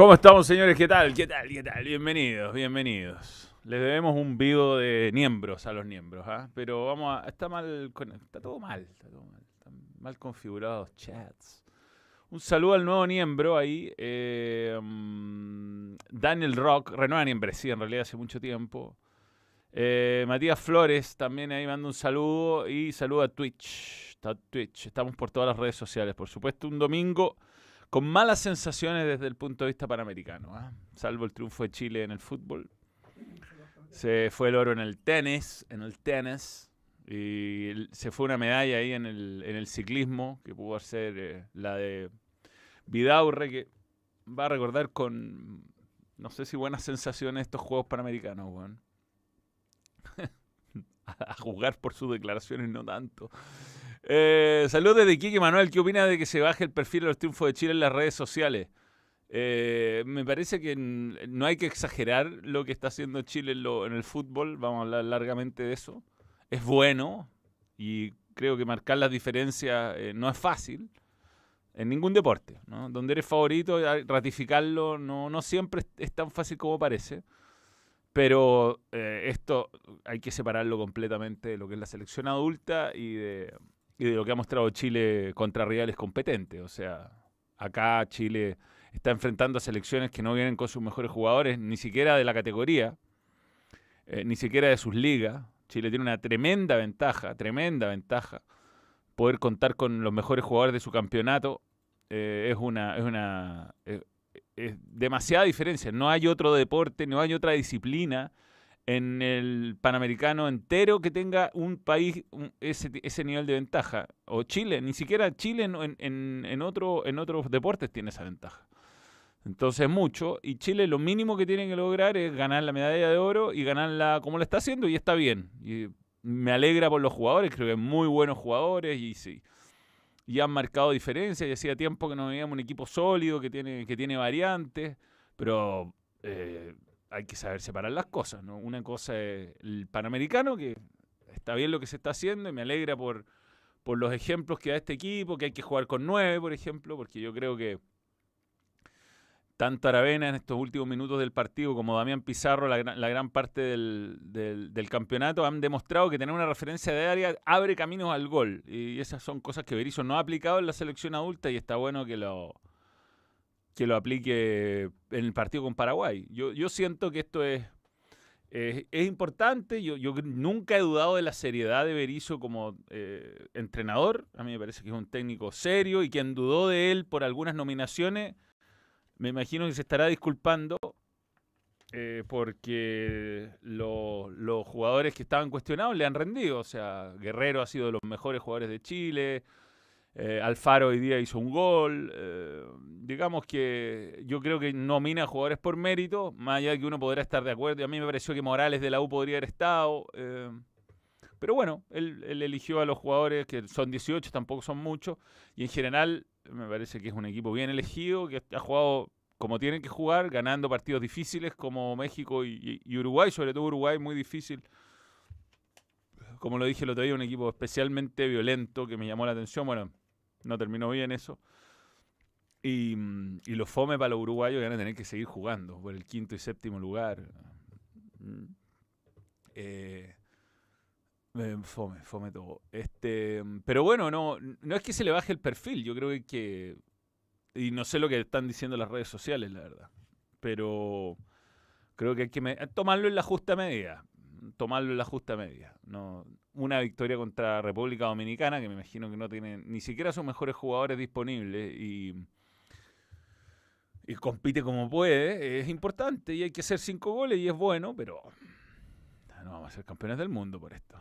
¿Cómo estamos, señores? ¿Qué tal? ¿Qué tal? ¿Qué tal? Bienvenidos, bienvenidos. Les debemos un vivo de miembros a los miembros, ¿ah? Pero vamos a... Está mal... Está todo mal. Está todo mal. Están mal configurados chats. Un saludo al nuevo miembro ahí. eh, mm, Daniel Rock. Renueva miembro, sí, en realidad hace mucho tiempo. Eh, Matías Flores también ahí manda un saludo. Y saludo a Twitch. Twitch. Estamos por todas las redes sociales. Por supuesto, un domingo con malas sensaciones desde el punto de vista panamericano, ¿ah? salvo el triunfo de Chile en el fútbol. Se fue el oro en el tenis, en el tenis, y se fue una medalla ahí en el, ciclismo, que pudo ser eh, la de Vidaurre, que va a recordar con, no sé si buenas sensaciones estos Juegos Panamericanos, weón. a juzgar por sus declaraciones, no tanto. Eh, saludos desde Quique Manuel. ¿Qué opina de que se baje el perfil de los triunfos de Chile en las redes sociales? Eh, me parece que no hay que exagerar lo que está haciendo Chile en, el fútbol. Vamos a hablar largamente de eso. Es bueno y creo que marcar las diferencias eh, no es fácil en ningún deporte. ¿no? Donde eres favorito, ratificarlo no, siempre es, tan fácil como parece. Pero esto hay que separarlo completamente de lo que es la selección adulta y de, y de lo que ha mostrado Chile contra rivales competentes. O sea, acá Chile está enfrentando a selecciones que no vienen con sus mejores jugadores, ni siquiera de la categoría, eh, ni siquiera de sus ligas. Chile tiene una tremenda ventaja, tremenda ventaja. Poder contar con los mejores jugadores de su campeonato eh, es una, es una eh, es demasiada diferencia. No hay otro deporte, no hay otra disciplina en el Panamericano entero que tenga un país ese, ese nivel de ventaja. O Chile, ni siquiera Chile en, en- en- otro, en otros deportes tiene esa ventaja. Entonces mucho. Y Chile lo mínimo que tiene que lograr es ganar la medalla de oro y ganarla como lo está haciendo y está bien. Y me alegra por los jugadores, creo que muy buenos jugadores y sí. Y han marcado diferencias y hacía tiempo que no veíamos un equipo sólido que tiene, que tiene variantes, pero eh, hay que saber separar las cosas, ¿no? Una cosa es el Panamericano, que está bien lo que se está haciendo y me alegra por, por los ejemplos que da este equipo, que hay que jugar con nueve, por ejemplo, porque yo creo que tanto Aravena en estos últimos minutos del partido como Damián Pizarro, la gran, la gran parte del, del- del campeonato, han demostrado que tener una referencia de área abre caminos al gol. Y esas son cosas que Berizzo no ha aplicado en la selección adulta y está bueno que lo, que lo aplique en el partido con Paraguay. Yo, yo siento que esto es, es, importante. Yo, yo nunca he dudado de la seriedad de Berizzo como eh, entrenador. A mí me parece que es un técnico serio y quien dudó de él por algunas nominaciones, me imagino que se estará disculpando eh, porque lo- los jugadores que estaban cuestionados le han rendido. O sea, Guerrero ha sido de los mejores jugadores de Chile. Eh, Alfaro hoy día hizo un gol. eh, digamos que yo creo que nomina a jugadores por mérito, más allá de que uno podrá estar de acuerdo. Y a mí me pareció que Morales de la U podría haber estado. eh, pero bueno, él, eligió a los jugadores que son 18, tampoco son muchos. Y en general me parece que es un equipo bien elegido, que ha jugado como tienen que jugar, ganando partidos difíciles como México y, y- y Uruguay, sobre todo Uruguay, muy difícil. Como lo dije el otro día, un equipo especialmente violento que me llamó la atención. Bueno, no terminó bien eso. Y, y los fome para los uruguayos van a tener que seguir jugando por el quinto y séptimo lugar. Mm. Eh, eh, fome, fome todo. Este, pero bueno, no, no es que se le baje el perfil, yo creo que, y no sé lo que están diciendo las redes sociales, la verdad. Pero creo que hay que tomarlo en la justa medida. Tomarlo en la justa medida. No, una victoria contra República Dominicana, que me imagino que no tiene ni siquiera sus mejores jugadores disponibles y, y compite como puede, es importante y hay que hacer cinco goles y es bueno, pero no vamos a ser campeones del mundo por esto.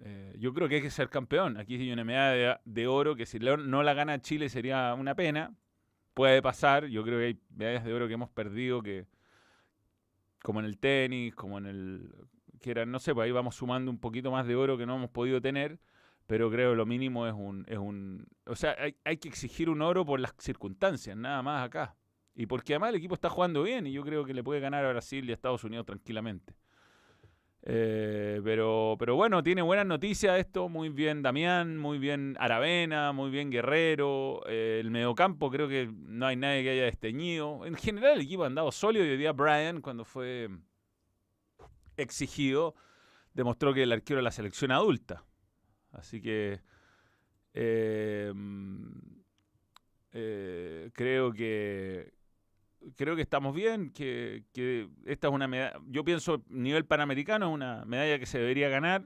Eh, yo creo que hay que ser campeón. Aquí hay una medalla de, oro que si lo- no la gana Chile sería una pena. Puede pasar. Yo creo que hay medallas de oro que hemos perdido que, como en el tenis, como en el. Que eran, no sé, pues ahí vamos sumando un poquito más de oro que no hemos podido tener. Pero creo lo mínimo es un. Es un o sea, hay, hay que exigir un oro por las circunstancias, nada más acá. Y porque además el equipo está jugando bien y yo creo que le puede ganar a Brasil y a Estados Unidos tranquilamente. Eh, pero, pero bueno, tiene buenas noticias esto. Muy bien Damián, muy bien Aravena, muy bien Guerrero. Eh, el mediocampo creo que no hay nadie que haya desteñido. En general el equipo ha andado sólido y hoy día Brian, cuando fue exigido, demostró que el arquero era la selección adulta. Así que eh, creo que creo que estamos bien, que, esta es una medalla, yo pienso nivel panamericano es una medalla que se debería ganar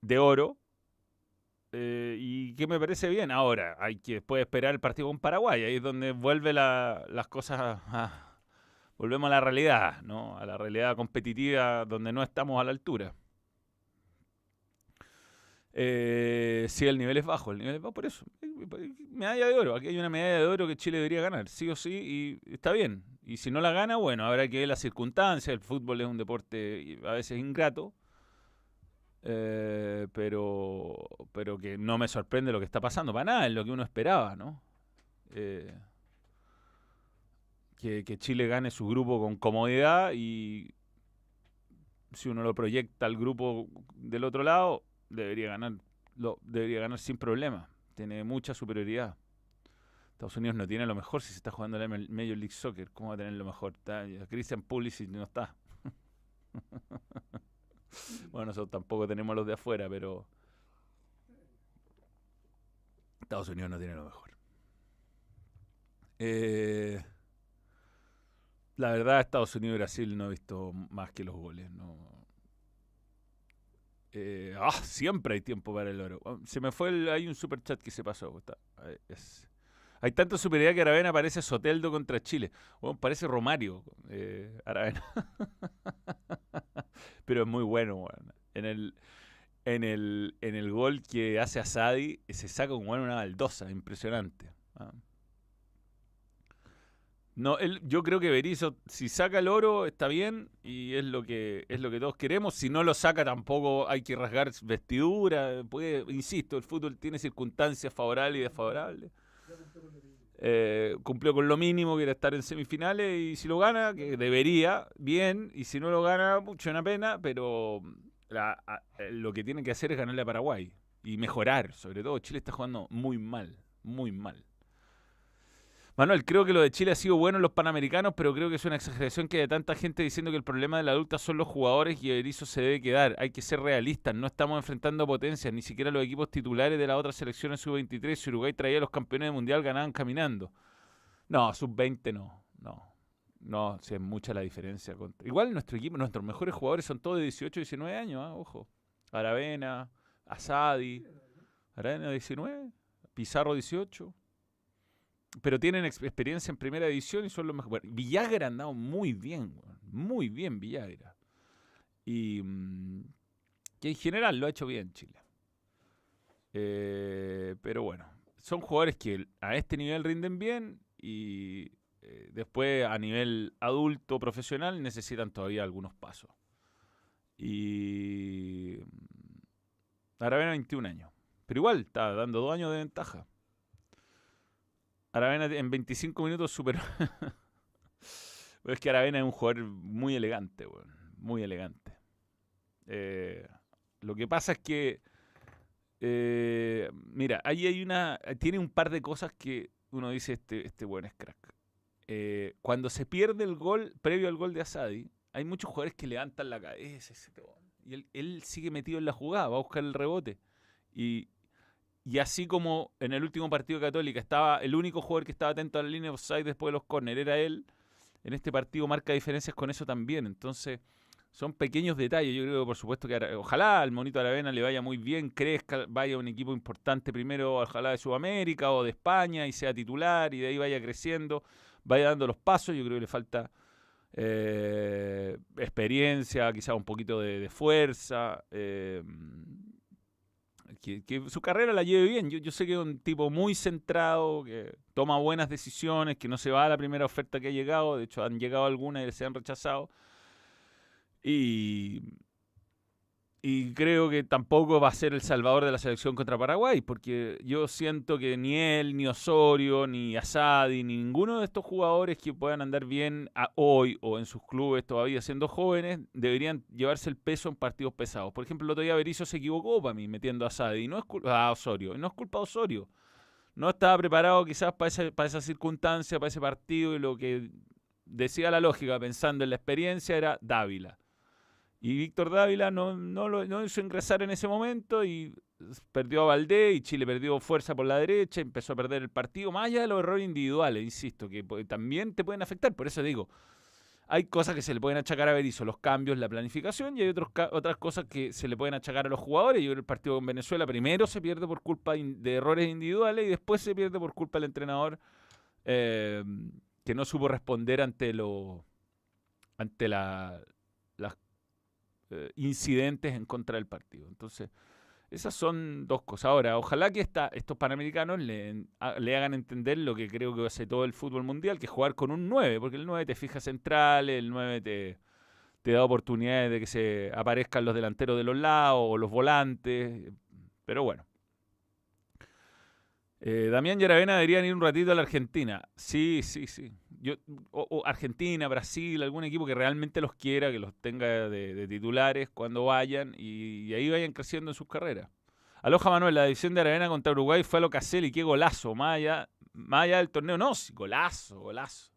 de oro eh, y que me parece bien. Ahora, hay que después esperar el partido con Paraguay, ahí es donde vuelve las cosas a, volvemos a la realidad, ¿no? A la realidad competitiva donde no estamos a la altura. Eh, sí, el nivel es bajo, el nivel es bajo por eso. Medalla de oro, aquí hay una medalla de oro que Chile debería ganar, sí o sí, y está bien. Y si no la gana, bueno, habrá que ver las circunstancias, el fútbol es un deporte a veces ingrato, eh, pero, pero que no me sorprende lo que está pasando, para nada, es lo que uno esperaba, ¿no? Eh, que, Chile gane su grupo con comodidad y si uno lo proyecta al grupo del otro lado, debería ganar, lo, debería ganar sin problema. Tiene mucha superioridad. Estados Unidos no tiene lo mejor si se está jugando la Major League Soccer. ¿Cómo va a tener lo mejor? Christian Pulisic no está. bueno, nosotros tampoco tenemos los de afuera, pero Estados Unidos no tiene lo mejor. Eh, la verdad, Estados Unidos y Brasil no he visto más que los goles. No, eh, ah, siempre hay tiempo para el oro. Oh, se me fue el, hay un super chat que se pasó. hay tanta superioridad que Aravena parece Soteldo contra Chile. parece Romario, eh, Aravena. Pero es muy bueno, En el, en el, en el gol que hace a Sadi, se saca como una baldosa, impresionante. ¿ah? No, él, yo creo que Berizzo, si saca el oro, está bien y es lo que es lo que todos queremos. Si no lo saca, tampoco hay que rasgar vestidura. Puede, insisto, el fútbol tiene circunstancias favorables y desfavorables. Eh, cumplió con lo mínimo, que era estar en semifinales, y si lo gana, que debería, bien, y si no lo gana, mucho una pena, pero lo que tiene que hacer es ganarle a Paraguay y mejorar, sobre todo Chile está jugando muy mal, muy mal. Manuel, creo que lo de Chile ha sido bueno en los Panamericanos, pero creo que es una exageración que haya tanta gente diciendo que el problema de la adulta son los jugadores y Berizzo se debe quedar. Hay que ser realistas, no estamos enfrentando potencias, ni siquiera los equipos titulares de las otras selecciones sub-23. Si Uruguay traía a los campeones del mundial, ganaban caminando. No, sub-20 no, no. No, es mucha la diferencia. Igual nuestro equipo, nuestros mejores jugadores son todos de 18, 19 años, ¿ah? ojo. Aravena, Asadi. Aravena 19, Pizarro 18 pero tienen experiencia en primera edición y son los mejores. Villagra ha andado muy bien, muy bien Villagra. Y mm, que en general lo ha hecho bien Chile. Eh, pero bueno, son jugadores que a este nivel rinden bien y eh, después a nivel adulto, profesional, necesitan todavía algunos pasos. Y mm, ahora ven 21 años. Pero igual, está dando dos años de ventaja. Aravena en 25 minutos super. es que Aravena es un jugador muy elegante, Muy elegante. Eh, lo que pasa es que. Eh, mira, ahí hay una. Tiene un par de cosas que uno dice: este, este buen es crack. Eh, cuando se pierde el gol, previo al gol de Asadi, hay muchos jugadores que levantan la cabeza. Y él, él sigue metido en la jugada, va a buscar el rebote. Y, y así como en el último partido Católica estaba el único jugador que estaba atento a la línea de offside después de los corners era él, en este partido marca diferencias con eso también. Entonces, son pequeños detalles. Yo creo que, por supuesto, que ojalá al Monito Aravena le vaya muy bien, crezca, vaya a un equipo importante primero, ojalá de Sudamérica o de España y sea titular y de ahí vaya creciendo, vaya dando los pasos. Yo creo que le falta eh, experiencia, quizá un poquito de, fuerza. Eh, que, su carrera la lleve bien. Yo, yo sé que es un tipo muy centrado, que toma buenas decisiones, que no se va a la primera oferta que ha llegado. De hecho, han llegado algunas y se han rechazado. Y, y creo que tampoco va a ser el salvador de la selección contra Paraguay, porque yo siento que ni él, ni Osorio, ni Asadi, ni ninguno de estos jugadores que puedan andar bien hoy o en sus clubes todavía siendo jóvenes, deberían llevarse el peso en partidos pesados. Por ejemplo, el otro día Berizzo se equivocó para mí metiendo a Asadi, no es culpa a Osorio, no es culpa de Osorio. No estaba preparado quizás para esa, para esa circunstancia, para ese partido, y lo que decía la lógica, pensando en la experiencia, era Dávila y Víctor Dávila no, no, lo, no hizo ingresar en ese momento y perdió a Valdés y Chile perdió fuerza por la derecha, empezó a perder el partido, más allá de los errores individuales, insisto, que también te pueden afectar. Por eso digo, hay cosas que se le pueden achacar a Berizzo, los cambios, la planificación, y hay otros, otras cosas que se le pueden achacar a los jugadores. Yo el partido con Venezuela primero se pierde por culpa de errores individuales y después se pierde por culpa del entrenador eh, que no supo responder ante lo ante la, eh, incidentes en contra del partido. Entonces, esas son dos cosas. Ahora, ojalá que estos panamericanos le, hagan entender lo que creo que hace todo el fútbol mundial, que es jugar con un 9, porque el 9 te fija central, el 9 te, te da oportunidades de que se aparezcan los delanteros de los lados o los volantes. Pero bueno. Eh, Damián y Aravena deberían ir un ratito a la Argentina. Sí, sí, sí. Yo, o, Argentina, Brasil, algún equipo que realmente los quiera, que los tenga de, titulares cuando vayan y, ahí vayan creciendo en sus carreras. Aloja Manuel, la división de Aravena contra Uruguay fue a lo y qué golazo. Más allá, más del torneo, no, golazo, golazo.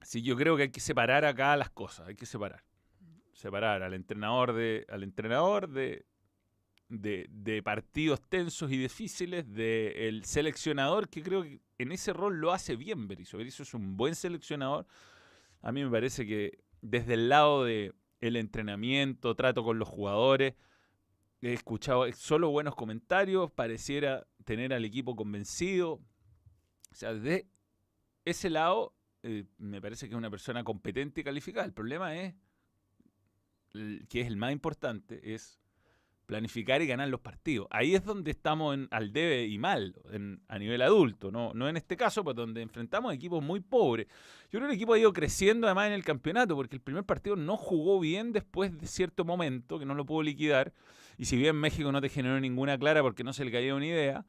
Sí, yo creo que hay que separar acá las cosas, hay que separar. Separar al entrenador de, al entrenador de, de, partidos tensos y difíciles del seleccionador, que creo que en ese rol lo hace bien Berizzo. Berizzo es un buen seleccionador. A mí me parece que desde el lado de entrenamiento, trato con los jugadores, he escuchado solo buenos comentarios, pareciera tener al equipo convencido. O sea, desde ese lado eh, me parece que es una persona competente y calificada. El problema es, que es el más importante, es planificar y ganar los partidos. Ahí es donde estamos en, al debe y mal a nivel adulto, ¿no? no en este caso, pues donde enfrentamos equipos muy pobres. Yo creo que el equipo ha ido creciendo además en el campeonato, porque el primer partido no jugó bien después de cierto momento, que no lo pudo liquidar, y si bien México no te generó ninguna clara porque no se le caía una idea,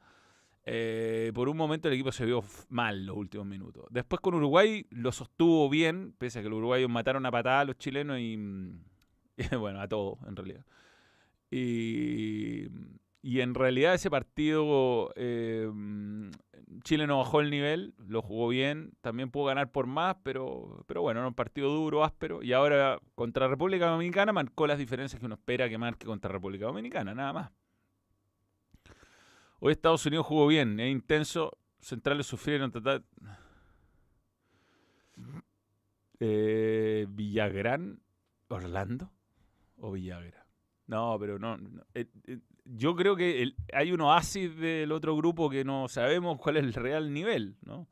eh, por un momento el equipo se vio mal los últimos minutos. Después con Uruguay lo sostuvo bien, pese a que los uruguayos mataron a patada a los chilenos y, y bueno, a todos en realidad. Y, y en realidad ese partido eh, Chile no bajó el nivel, lo jugó bien, también pudo ganar por más, pero, pero bueno, era un partido duro, áspero. Y ahora contra República Dominicana marcó las diferencias que uno espera que marque contra República Dominicana, nada más. Hoy Estados Unidos jugó bien, es intenso, centrales sufrieron total. Eh, Villagrán, Orlando o Villagrán. No, pero no. Eh, eh, yo creo que hay un oasis del otro grupo que no sabemos cuál es el real nivel, ¿no?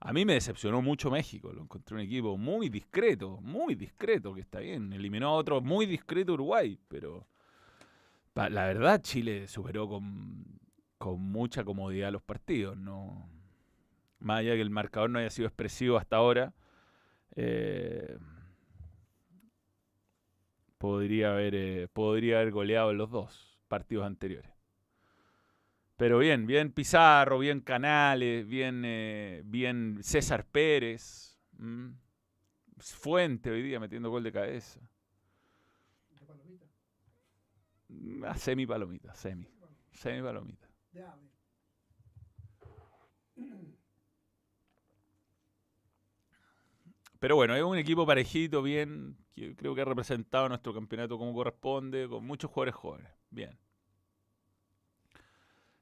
A mí me decepcionó mucho México. Lo encontré un equipo muy discreto, muy discreto, que está bien. Eliminó a otro muy discreto Uruguay, pero la verdad Chile superó con, con mucha comodidad los partidos. no Más allá que el marcador no haya sido expresivo hasta ahora. Eh, podría haber, eh, podría haber goleado en los dos partidos anteriores. Pero bien, bien Pizarro, bien Canales, bien, eh, bien César Pérez. Fuente hoy día metiendo gol de cabeza. ¿De palomita? Ah, semi palomita, semi. Semi palomita. Pero bueno, es un equipo parejito, bien, que creo que ha representado nuestro campeonato como corresponde, con muchos jugadores jóvenes. Bien.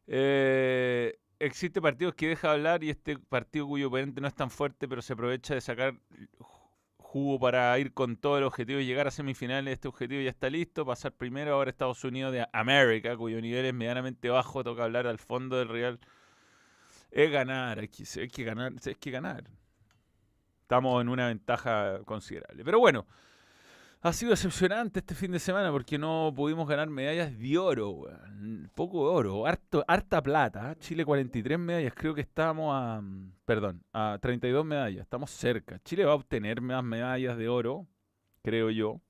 Eh, existe partidos que deja hablar y este partido cuyo oponente no es tan fuerte, pero se aprovecha de sacar jugo para ir con todo el objetivo y llegar a semifinales. Este objetivo ya está listo, pasar primero ahora a Estados Unidos de América, cuyo nivel es medianamente bajo, toca hablar al fondo del Real. Es ganar, hay que, hay que ganar, hay que ganar estamos en una ventaja considerable. Pero bueno, ha sido decepcionante este fin de semana porque no pudimos ganar medallas de oro, Poco de oro, harta plata. ¿eh? Chile 43 medallas, creo que estamos a, perdón, a 32 medallas, estamos cerca. Chile va a obtener más medallas de oro, creo yo.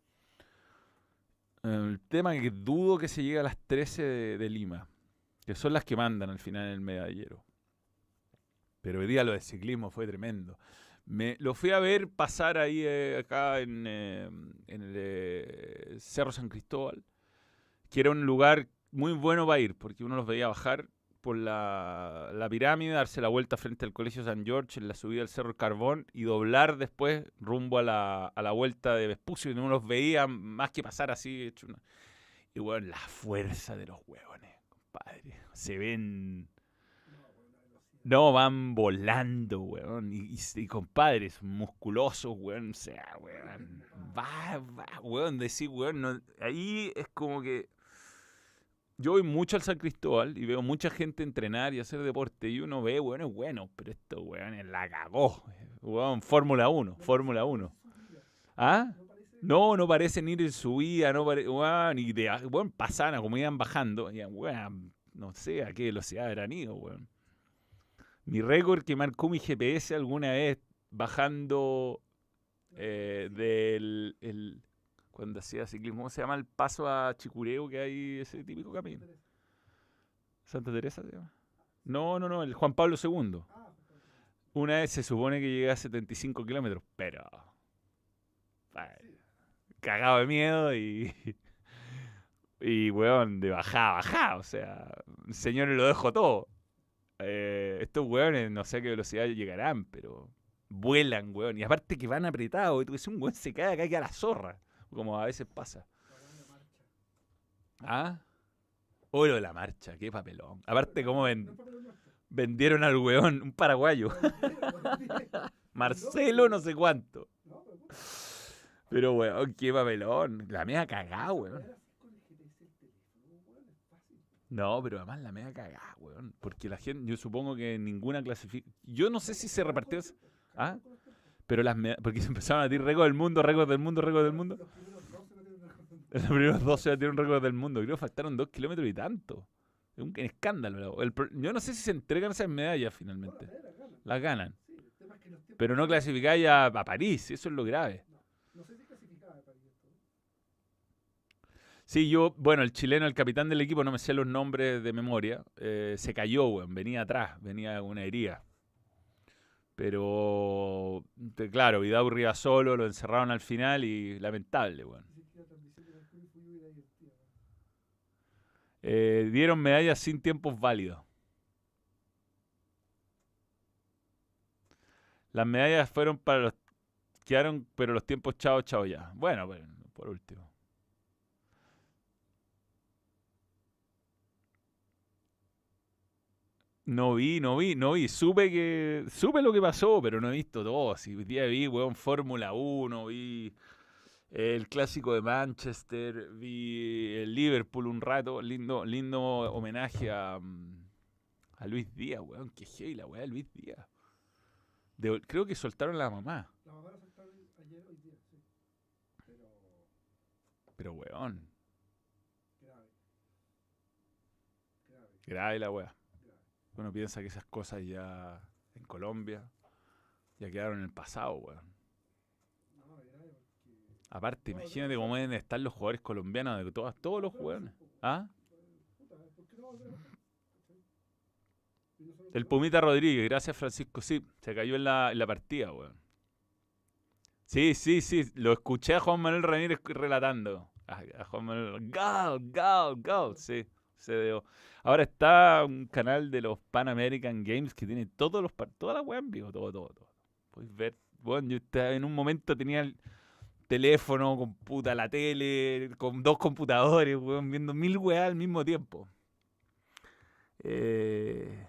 El tema que dudo que se llegue a las 13 de, de Lima, que son las que mandan al final en el medallero. Pero hoy día lo de ciclismo fue tremendo. Me, lo fui a ver pasar ahí eh, acá en, eh, en el eh, Cerro San Cristóbal, que era un lugar muy bueno para ir, porque uno los veía bajar por la, la pirámide, darse la vuelta frente al Colegio San George en la subida del Cerro Carbón y doblar después rumbo a la, a la vuelta de Vespucio, y uno los veía más que pasar así. Y bueno, la fuerza de los huevones, compadre. Se ven... No, van volando, weón. Y, y, y, compadres, musculosos, weón. O sea, weón. Va, va, weón. Decir, weón. ahí es como que. Yo voy mucho al San Cristóbal y veo mucha gente entrenar y hacer deporte. Y uno ve, weón, es bueno. Pero esto, weón, es la cagó. Weón, Fórmula 1. Fórmula 1. ¿Ah? No, no parecen ir en subida, no parece, weón, y de, weón, pasaban como iban bajando, weón, no sé a qué velocidad habrán ido, weón. Mi récord que marcó mi GPS alguna vez bajando eh, del, el- cuando hacía ciclismo, ¿cómo se llama el paso a Chicureo que hay ese típico camino? ¿Santa Teresa se llama? No, no, no, el Juan Pablo II. Una vez se supone que llegué a 75 kilómetros, pero... ay, cagado de miedo y... Y, weón, de bajada, bajada. O sea, señores, lo dejo todo. Eh, estos weones no sé a qué velocidad llegarán, pero vuelan, weón. Y aparte que van apretados. Y tú un weón se cae acá que a la zorra. Como a veces pasa. ¿Ah? Lo de la marcha, qué papelón. Aparte, cómo ven- vendieron al weón, un paraguayo. Marcelo, no sé cuánto. Pero, weón, qué papelón. La media cagada, weón. No, pero además la media cagada, weón. Porque la gente, yo supongo que ninguna clasifica. Yo no sé si se repartió. ¿Ah? Pero las meda- Porque se empezaron a tirar récord del mundo, récord del mundo, récord del mundo. Los primeros dos se batieron récord del mundo. Creo que faltaron dos kilómetros y tanto. Es un escándalo. el yo no sé si se entregan esas medallas finalmente. Las ganan. Pero no clasificáis a, a París. Eso es lo grave. Sí, yo, bueno, el chileno, el capitán del equipo, no me sé los nombres de memoria, eh, se cayó, weón, venía atrás, venía una herida. Pero, claro, Vidal solo, lo encerraron al final y lamentable, weón. Eh, dieron medallas sin tiempos válidos. Las medallas fueron para los... Quedaron, pero los tiempos chao, chao ya. Bueno, bueno, por último. No vi, no vi, no vi. Supe que. Supe lo que pasó, pero no he visto todo. Hoy día vi, weón, Fórmula 1, vi el clásico de Manchester, vi el Liverpool un rato. Lindo, lindo homenaje a, mm, a Luis Díaz, weón. Qué heavy la weá Luis Díaz. De- creo que soltaron a la mamá. Pero weón, grave la weá. Uno piensa que esas cosas ya en Colombia ya quedaron en el pasado, weón. Aparte, imagínate cómo deben estar los jugadores colombianos de todas, todos los jugadores. ¿Ah? El Pumita Rodríguez, gracias Francisco. Sí, se cayó en la, en la partida, weón. Sí, sí, sí, lo escuché a Juan Manuel Ramírez relatando. A, a Juan Manuel, gol, gol, gol, sí, dio. Ahora está un canal de los Pan American Games que tiene todos los par- toda la weá en vivo, todo, todo, todo. Puedes ver, bueno, yo estaba- en un momento tenía el teléfono, computa, la tele, con dos computadores, weón, viendo mil weas al mismo tiempo. Eh,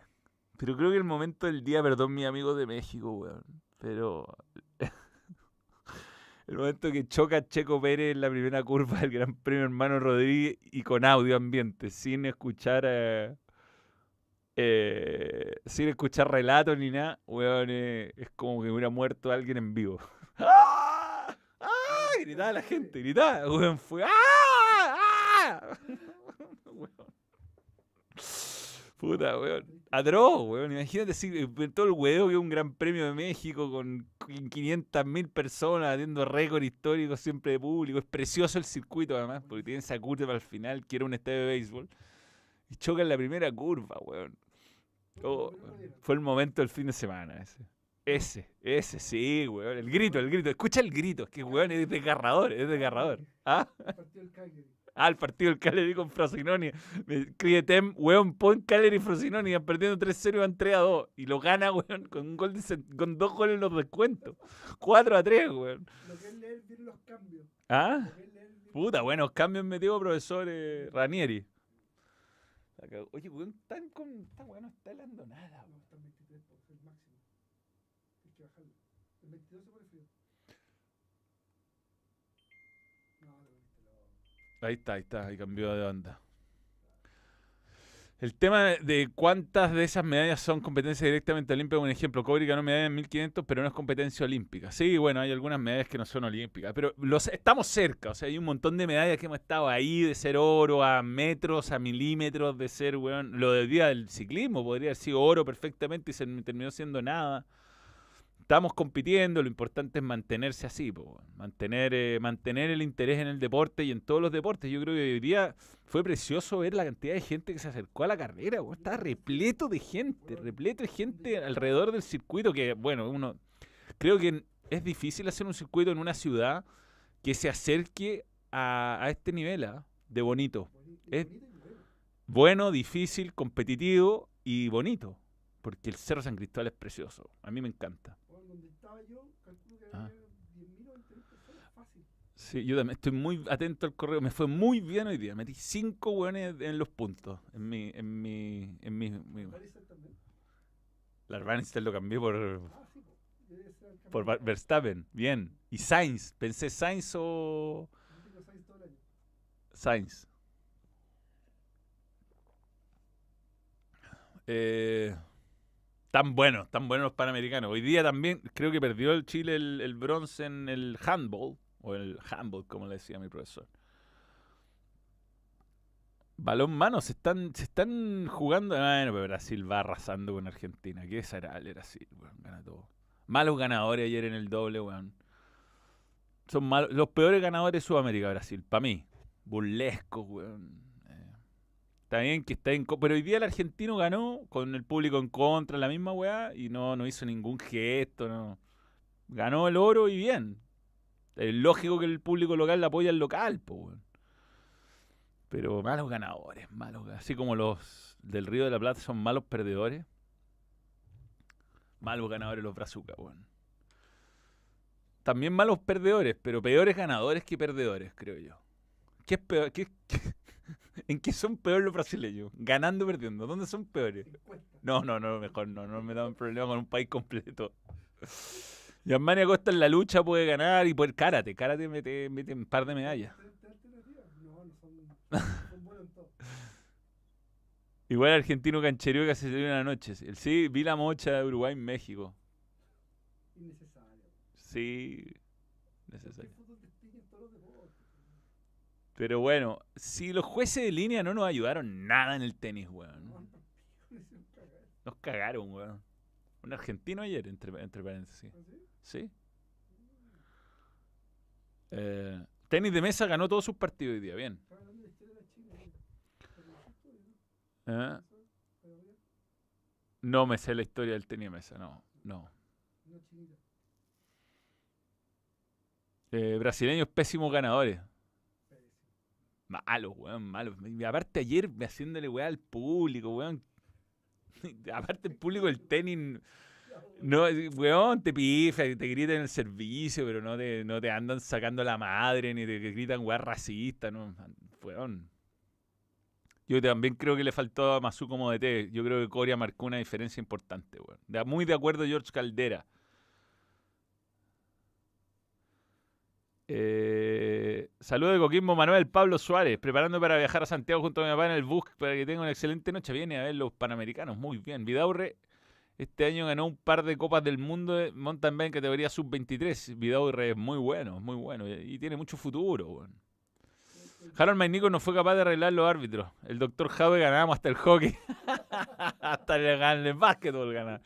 pero creo que el momento del día, perdón, mi amigo de México, weón. Pero el momento que choca Checo Pérez en la primera curva del Gran Premio Hermano Rodríguez y con audio ambiente, sin escuchar eh, eh, sin escuchar relatos ni nada, weón, eh, es como que hubiera muerto alguien en vivo. ¡Ah! ¡Ah! Gritaba la gente, gritaba, weón, fue ¡Ah! ¡Ah! Weón. Puta, weón. Atroz, weón. Imagínate si eh, todo el weón que un gran premio de México con 500.000 personas haciendo récord histórico siempre de público. Es precioso el circuito, además, porque tiene esa curva al final, que era un estadio de béisbol. Y choca en la primera curva, weón. Oh, fue el momento del fin de semana ese. Ese, ese, sí, weón. El grito, el grito. Escucha el grito. Es que, weón, es desgarrador, es desgarrador. ¿Ah? Ah, el partido del Cagliari con Frosinoni. Crietem, weón, pon Cagliari y Frosinoni. Van perdiendo 3-0 y van 3-2. Y lo gana, weón, con, un gol de, con dos goles en los descuentos. 4-3, weón. Lo que es leer bien los cambios. ¿Ah? Puta, buenos cambios metido profesor eh, Ranieri. Oye, weón, tan con. Está bueno, está helando nada. No, está 23 por el máximo. Hay que bajarlo. El 22 Ahí está, ahí está, ahí cambió de banda. El tema de cuántas de esas medallas son competencia directamente olímpica, un ejemplo, Cobri ganó medalla en 1500, pero no es competencia olímpica. Sí, bueno, hay algunas medallas que no son olímpicas, pero los, estamos cerca, o sea, hay un montón de medallas que hemos estado ahí, de ser oro a metros, a milímetros, de ser, weón, lo del día del ciclismo podría haber sido oro perfectamente y se terminó siendo nada estamos compitiendo, lo importante es mantenerse así, mantener, eh, mantener el interés en el deporte y en todos los deportes. Yo creo que hoy día fue precioso ver la cantidad de gente que se acercó a la carrera, estaba repleto de gente, repleto de gente alrededor del circuito que, bueno, uno creo que es difícil hacer un circuito en una ciudad que se acerque a, este nivel ¿ah? de bonito. Es bueno, difícil, competitivo y bonito, porque el Cerro San Cristóbal es precioso. A mí me encanta estaba yo, calculo que había 10.000 o 20.000 personas fácil. Sí, yo también estoy muy atento al correo. Me fue muy bien hoy día. Metí cinco hueones en los puntos. En mi. En mi, en mi, mi... también. La Bannister lo cambié por. Ah, sí, por Verstappen. Bien. Y Sainz. Pensé Sainz o. Sainz. Eh, Tan buenos, tan buenos los panamericanos. Hoy día también creo que perdió el Chile el, bronce en el handball, o el handball, como le decía mi profesor. Balón mano, se están, se están jugando. Bueno, pero Brasil va arrasando con Argentina. Qué desagradable Brasil, weón. Gana todo. Malos ganadores ayer en el doble, weón. Son malos, los peores ganadores de Sudamérica, Brasil, para mí. Burlescos, weón. Está bien que está en... Pero hoy día el argentino ganó con el público en contra, la misma weá, y no, no hizo ningún gesto, no. Ganó el oro y bien. Es lógico que el público local le apoya al local, pues, Pero malos ganadores, malos. Así como los del Río de la Plata son malos perdedores. Malos ganadores los brazucas, weón. También malos perdedores, pero peores ganadores que perdedores, creo yo. ¿Qué es peor? ¿Qué, qué, ¿En qué son peores los brasileños? Ganando o perdiendo. ¿Dónde son peores? No, no, no, mejor no. No me da un problema con un país completo. Germania Costa en la lucha puede ganar y puede karate. Karate mete, mete un par de medallas. Igual argentino cancherío que se dio una noche. Sí, vi la mocha de Uruguay en México. Innecesario. Sí, necesario. Pero bueno, si los jueces de línea no nos ayudaron nada en el tenis, weón. Nos cagaron, weón. Un argentino ayer, entre, entre paréntesis. ¿Ah, sí. Eh, tenis de mesa ganó todos sus partidos hoy día, bien. ¿Eh? No me sé la historia del tenis de mesa, no, no. Eh, brasileños pésimos ganadores. Malo, weón, malo. Y aparte ayer haciéndole weá al público, weón. aparte el público del tenis. No, weón, te pifa, te gritan en el servicio, pero no te, no te andan sacando la madre, ni te gritan weá racista, no. Weón. Yo también creo que le faltó a Masu como DT. Yo creo que Coria marcó una diferencia importante, weón. Muy de acuerdo George Caldera. Eh, saludo de Coquimbo Manuel Pablo Suárez, preparando para viajar a Santiago junto a mi papá en el bus para que tenga una excelente noche. Viene a ver los panamericanos, muy bien. Vidaurre este año ganó un par de copas del mundo de mountain bike categoría sub-23. Vidaurre es muy bueno, muy bueno y tiene mucho futuro. Harold Maynico no fue capaz de arreglar los árbitros. El doctor Jave ganábamos hasta el hockey. Hasta ganan el básquetbol ganar.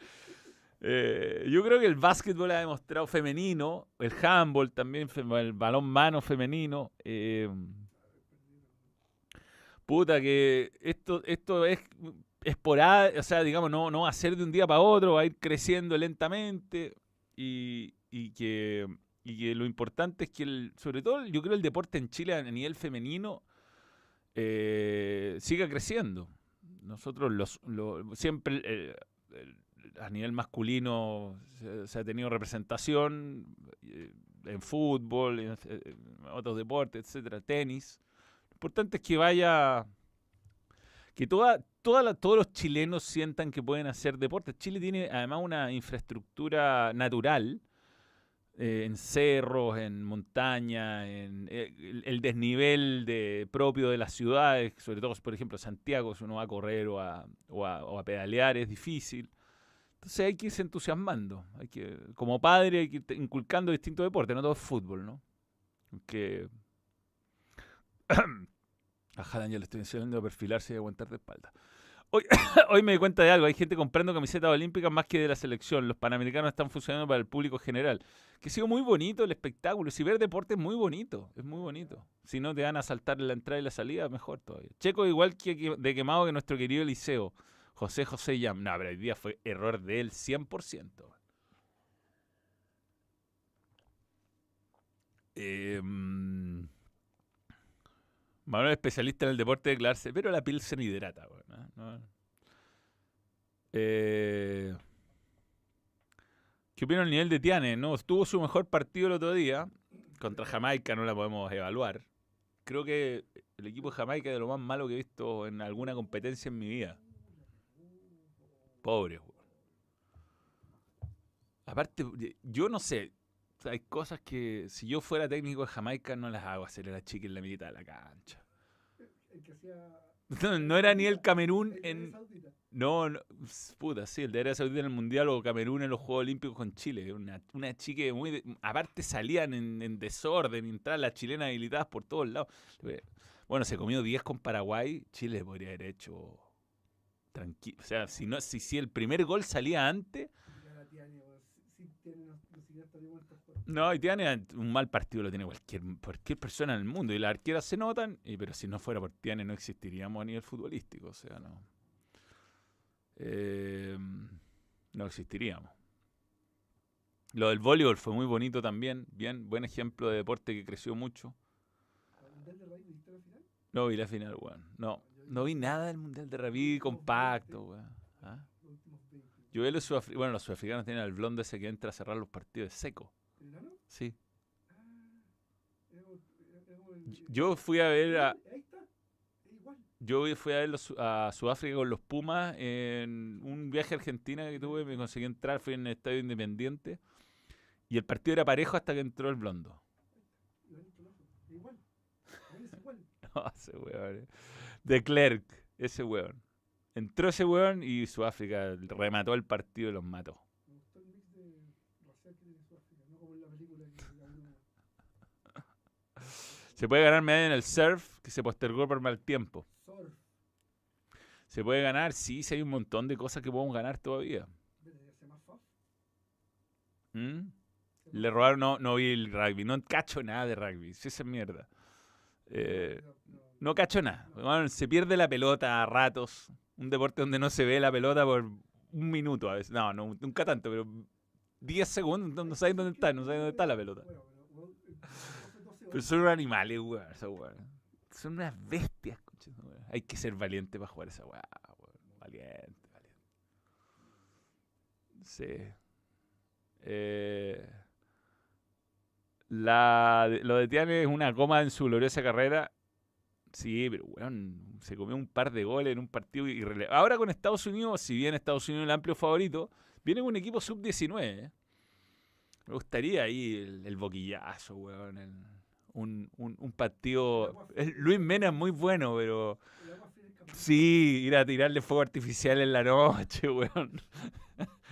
Eh, yo creo que el básquetbol ha demostrado femenino, el handball también, el balón mano femenino. Eh, puta, que esto, esto es esporádico, o sea, digamos, no, no va a ser de un día para otro, va a ir creciendo lentamente y, que, lo importante es que, el, sobre todo, yo creo el deporte en Chile a nivel femenino eh, siga creciendo. Nosotros los, siempre a nivel masculino se, ha tenido representación eh, en fútbol, en, otros deportes, etcétera, tenis. Lo importante es que vaya, que toda, toda todos los chilenos sientan que pueden hacer deporte. Chile tiene además una infraestructura natural eh, en cerros, en montaña, en eh, el, desnivel de, propio de las ciudades, sobre todo, por ejemplo, Santiago, si uno va a correr o a, o a pedalear, es difícil. Entonces hay que irse entusiasmando. Hay que, como padre hay que ir inculcando distintos deportes, no todo es fútbol, ¿no? Que. Ajá, ya le estoy enseñando a perfilarse y aguantar de espalda. Hoy, hoy me di cuenta de algo. Hay gente comprando camisetas olímpicas más que de la selección. Los panamericanos están funcionando para el público general. Que ha sido muy bonito el espectáculo. Si ver deporte es muy bonito. Es muy bonito. Si no te van a saltar la entrada y la salida, mejor todavía. Checo igual que de quemado que nuestro querido Eliseo. José José Yam. No, pero hoy día fue error de él 100%. Eh, mm, Manuel especialista en el deporte de declararse, pero la piel se hidrata. Bueno, eh, ¿Qué opina el nivel de Tiane? No, tuvo su mejor partido el otro día. Contra Jamaica no la podemos evaluar. Creo que el equipo de Jamaica es de lo más malo que he visto en alguna competencia en mi vida. Pobre, Aparte, yo no sé. Hay cosas que si yo fuera técnico de Jamaica no las hago hacer a la chica en la mitad de la cancha. No, era ni el Camerún en. No, no, puta, sí, el de Arabia Saudita en el Mundial o Camerún en los Juegos Olímpicos con Chile. Una, una chica muy. aparte salían en, en desorden, entraban las chilenas habilitadas por todos lados. Bueno, se comió 10 con Paraguay. Chile podría haber hecho tranquilo. O sea, si, no, si, si el primer gol salía antes. No, y Tiane un mal partido lo tiene cualquier, cualquier persona en el mundo. Y las arqueras se notan, y, pero si no fuera por Tiane no existiríamos a nivel futbolístico. O sea, no. Eh, no existiríamos. Lo del voleibol fue muy bonito también. Bien, buen ejemplo de deporte que creció mucho. No vi la final, weón. No. No vi nada del Mundial de Rugby compacto, weón. ¿Ah? Yo vi los sudafricanos. Bueno, los sudafricanos tienen al blondo ese que entra a cerrar los partidos seco. Sí. Yo fui a ver a. Yo fui a ver a Sudáfrica con los Pumas en un viaje a Argentina que tuve, me conseguí entrar, fui en el Estadio Independiente y el partido era parejo hasta que entró el blondo. no, ese weón. De Clerk, ese weón. Entró ese weón y Sudáfrica remató el partido y los mató. Se puede ganar medalla en el surf, que se postergó por mal tiempo. Se puede ganar, sí, sí hay un montón de cosas que podemos ganar todavía. ¿Mm? Le robaron, no, no vi el rugby, no cacho nada de rugby, esa mierda. Eh, no cacho nada. se pierde la pelota a ratos. Un deporte donde no se ve la pelota por un minuto a veces. No, nunca tanto, pero 10 segundos, no sabes dónde está, no sabes dónde está la pelota. Pero son animales, weón, Son unas bestias, Hay que ser valiente para jugar esa weá, Valiente, valiente. Sí. Eh, la, lo de Tiane es una coma en su gloriosa carrera Sí, pero weón, se comió un par de goles en un partido irrelevante. Ahora con Estados Unidos, si bien Estados Unidos es el amplio favorito, viene con un equipo sub-19. ¿eh? Me gustaría ahí el, boquillazo, weón. un, un, un, partido. Luis Mena es muy bueno, pero. Sí, ir a tirarle fuego artificial en la noche, weón.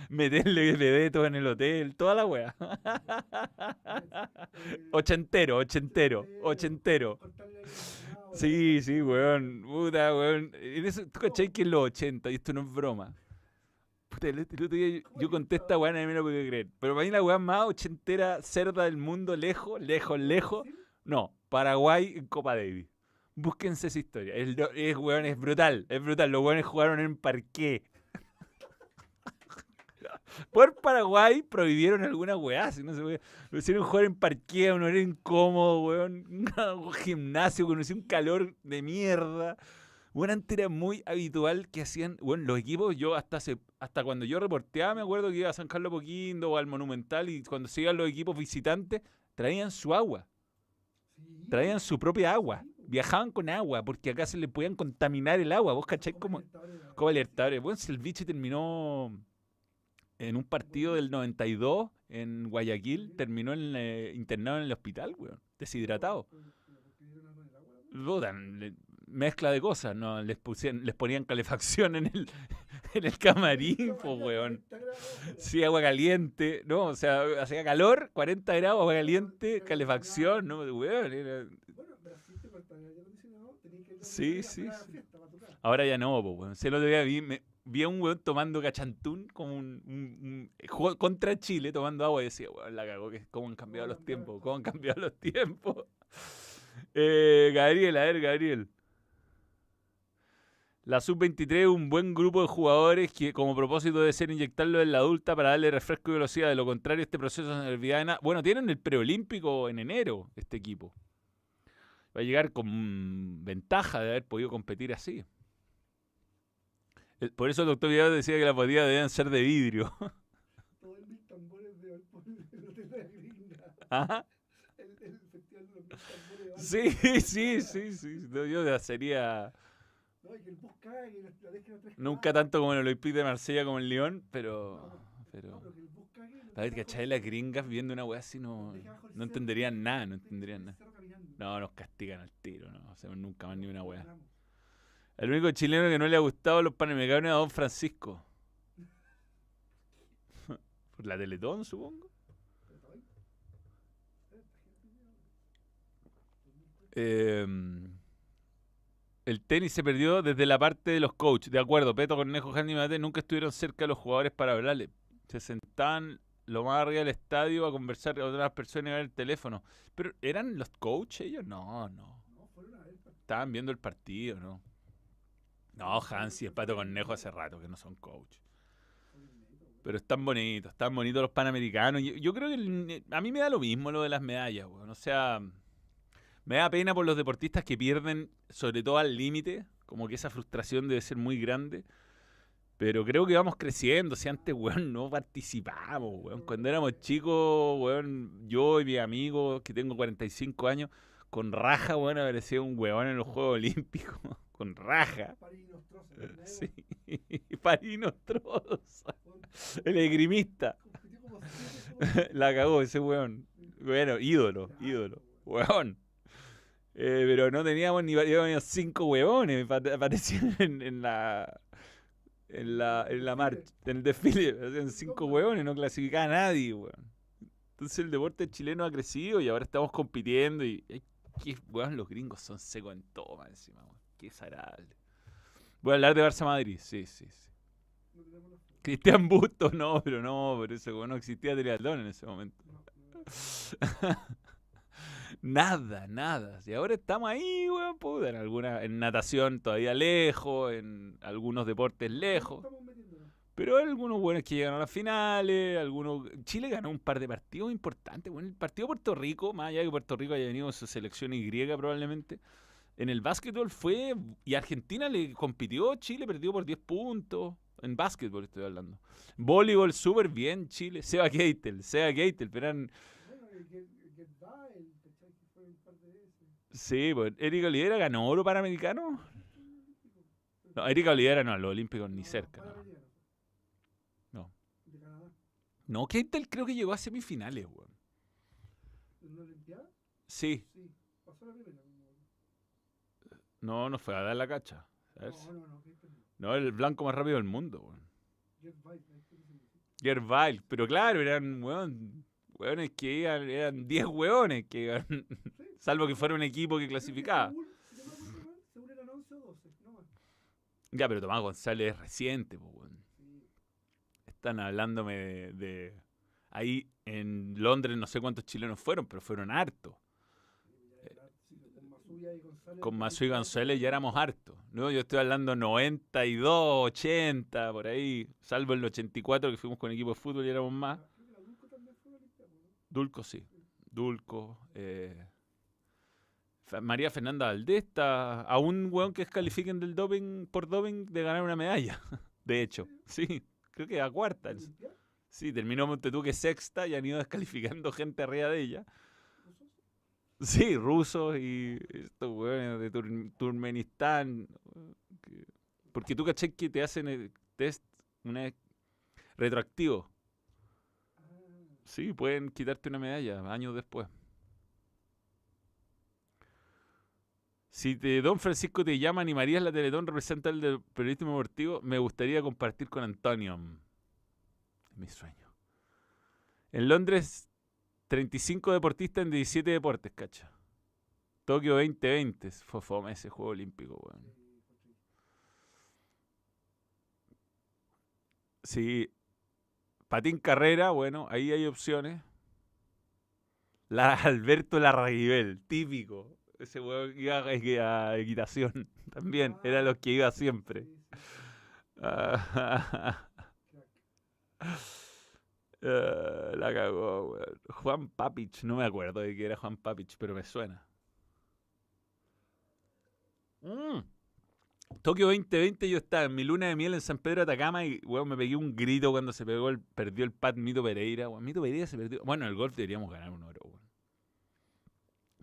Meterle dedo en el hotel, toda la weá. ochentero, ochentero, ochentero. Sí, sí, weón. Puta, weón. En eso, ¿Tú cachai que en los 80, y esto no es broma? Puta, el, el otro día yo, yo conté esta weá, nadie me lo puede creer. Pero para mí la weá más ochentera, cerda del mundo, lejos, lejos, lejos. No, Paraguay en Copa Davis. Búsquense esa historia. Do- es, weón, es brutal, es brutal. Los weones jugaron en parqué. Por Paraguay prohibieron alguna weá, si no se puede. Lo hicieron jugar en parqué, no era incómodo, weón. Un gimnasio, conocí un calor de mierda. Bueno, antes era muy habitual que hacían, bueno, los equipos, yo hasta hace, hasta cuando yo reporteaba, me acuerdo que iba a San Carlos Poquindo o al Monumental y cuando se iban los equipos visitantes, traían su agua, traían su propia agua, viajaban con agua, porque acá se le podían contaminar el agua, vos cachai como, Copa Libertadores. Bueno, si el bicho terminó en un partido del 92 en Guayaquil, terminó en, eh, internado en el hospital, weón, deshidratado. Le- mezcla de cosas, ¿no? Les, pusieron, les ponían calefacción en el, en el camarín, pues, weón. Sí, agua caliente, ¿no? O sea, hacía calor, 40 grados, agua caliente, calefacción, ¿no? Weón, era- Sí, sí, sí. Ahora ya no, pues, weón. Se lo debía vi, me- vi a un weón tomando cachantún como un, un- un- jugó contra Chile tomando agua y decía, weón, la cagó, que cómo han cambiado los tiempos, cómo han cambiado los tiempos. Eh, Gabriel, a ver, Gabriel. La sub-23 es un buen grupo de jugadores que como propósito debe ser inyectarlo en la adulta para darle refresco y velocidad. De lo contrario, este proceso no servirá de nada. Bueno, tienen el preolímpico en enero, este equipo. Va a llegar con ventaja de haber podido competir así. El- Por eso el doctor Vidal decía que las botellas debían ser de vidrio. Todos mis tambores de La Gringa. Ajá. El, el festival de los tambores. Sí, sí, sí, sí. No, yo sería No, y que el bus cague y la, la dejen a tres nunca tanto como en el Olympique de Marsella como en Lyon, pero... No, pero... pero que el bus los A ver, deja ¿cachai? Las gringas viendo una weá así no, deja no entenderían nada, no deja entenderían nada. No, nos castigan al tiro, no hacemos nunca más ni una weá. El único chileno que no le ha gustado los panamericanos es a Don Francisco. Por la Teletón, supongo. Eh, el tenis se perdió desde la parte de los coaches. De acuerdo, Peto, Cornejo, Handy Mate nunca estuvieron cerca de los jugadores para hablarle. Se sentaban lo más arriba del estadio a conversar con otras personas y ver el teléfono. Pero, ¿eran los coaches ellos? No, no. Estaban viendo el partido, ¿no? No, Hansi y el Pato Cornejo hace rato que no son coach. Pero están bonitos, están bonitos los panamericanos. Yo, creo que a mí me da lo mismo lo de las medallas, weón. O sea, me da pena por los deportistas que pierden, sobre todo al límite, como que esa frustración debe ser muy grande. Pero creo que vamos creciendo. Si antes, weón, no participamos, weón. Cuando éramos chicos, weón, yo y mis amigos, que tengo 45 años, con raja, weón, aparecía un weón en los Juegos Olímpicos. con raja. Parinos. Sí. Parinos Troza. El Juegos La cagó ese weón. Bueno, ídolo, ídolo. Weón. Eh, pero no teníamos ni teníamos cinco pa- Aparecían en, en la. En la, en la marcha, en el desfile, hacían cinco weones, no clasificaba a nadie, weón. Entonces el deporte chileno ha crecido y ahora estamos compitiendo y, weón, los gringos son secos en todo, más encima. Qué desagradable. Voy a hablar de Barça Madrid, sí, sí, sí. Cristian Bustos, no, pero no, pero ese weón no existía triatlón en ese momento. Nada, nada. Y ahora estamos ahí, weón, puta, en alguna, en natación todavía lejos, en algunos deportes lejos. Pero hay algunos buenos que llegan a las finales, algunos. Chile ganó un par de partidos importantes. Bueno, el partido de Puerto Rico, más allá de que Puerto Rico haya venido con su selección Y probablemente. En el básquetbol fue. Y Argentina le compitió, Chile perdió por 10 puntos. En básquetbol estoy hablando. Voleibol súper bien, Chile. Seba Keitel, Seba Keitel, pero eran. Sí, pues Erika Olivera ganó oro panamericano. No, Erika Olivera no, los olímpicos ni cerca. No, no. De Canadá. no Keitel creo que llegó a semifinales, weón. ¿En una Olimpiada? Sí, Sí. Pasó la primera. No, no fue a dar la cacha. ¿sabes? No, no, no. no. El blanco más rápido del mundo, weón. Gervais, pero claro, eran weón, weones que iban, eran 10 weones que iban, salvo que fuera un equipo que clasificaba. Ya, pero Tomás González es reciente, weón. Sí. Están hablándome de, de- Ahí en Londres no sé cuántos chilenos fueron, pero fueron hartos. Con Masuya y González. Con Masu y González ya éramos hartos. ¿no? Yo estoy hablando 92, 80, por ahí. Salvo el 84 que fuimos con equipo de fútbol y éramos más. Ah, que Dulco también fue. Dulco sí. Dulco. eh, María Fernanda Valdés está a un weón que descalifiquen del doping por doping de ganar una medalla. De hecho, sí. Creo que a cuarta. Sí, terminó Montetuque sexta y han ido descalificando gente arriba de ella. Sí, rusos y estos weones de Tur- Turkmenistán. que- Porque tú caché que te hacen el test una vez retroactivo. Sí, pueden quitarte una medalla años después. Si te, Don Francisco te llama, ¿animarías la Teletón representa el del periodismo deportivo? Me gustaría compartir con Antonio. Es mi sueño. En Londres, 35 deportistas en 17 deportes, cacha. Tokio 2020. Fue fome ese juego olímpico, weón. sí. Patín Carrera, bueno, ahí hay opciones. La, Alberto Larraguibel, típico. Ese weón que iba a, a equitación también. Era los que iba siempre. Sí, sí, Ah, ah, la cagó, weón. Juan Papich, no me acuerdo de que era Juan Papich, pero me suena. Mm. Tokio 2020 yo estaba en mi luna de miel en San Pedro de Atacama y weón, me pegué un grito cuando se pegó el, perdió el pad Mito Pereira. weón. Mito Pereira se perdió. Bueno, el golf deberíamos ganar un oro, weón.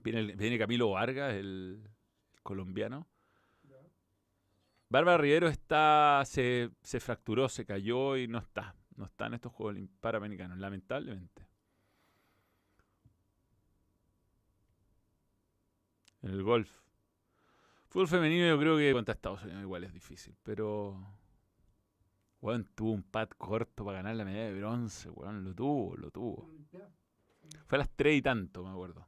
Viene, el- viene Camilo Vargas, el, el colombiano. Bárbara Rivero está, se, se fracturó, se cayó y no está. No está en estos Juegos Panamericanos, lamentablemente. En el golf. Fútbol femenino yo creo que contra Estados Unidos igual es difícil, pero... Weón, tuvo un pad corto para ganar la medalla de bronce, weón, lo tuvo, lo tuvo. Fue a las 3 y tanto, me acuerdo.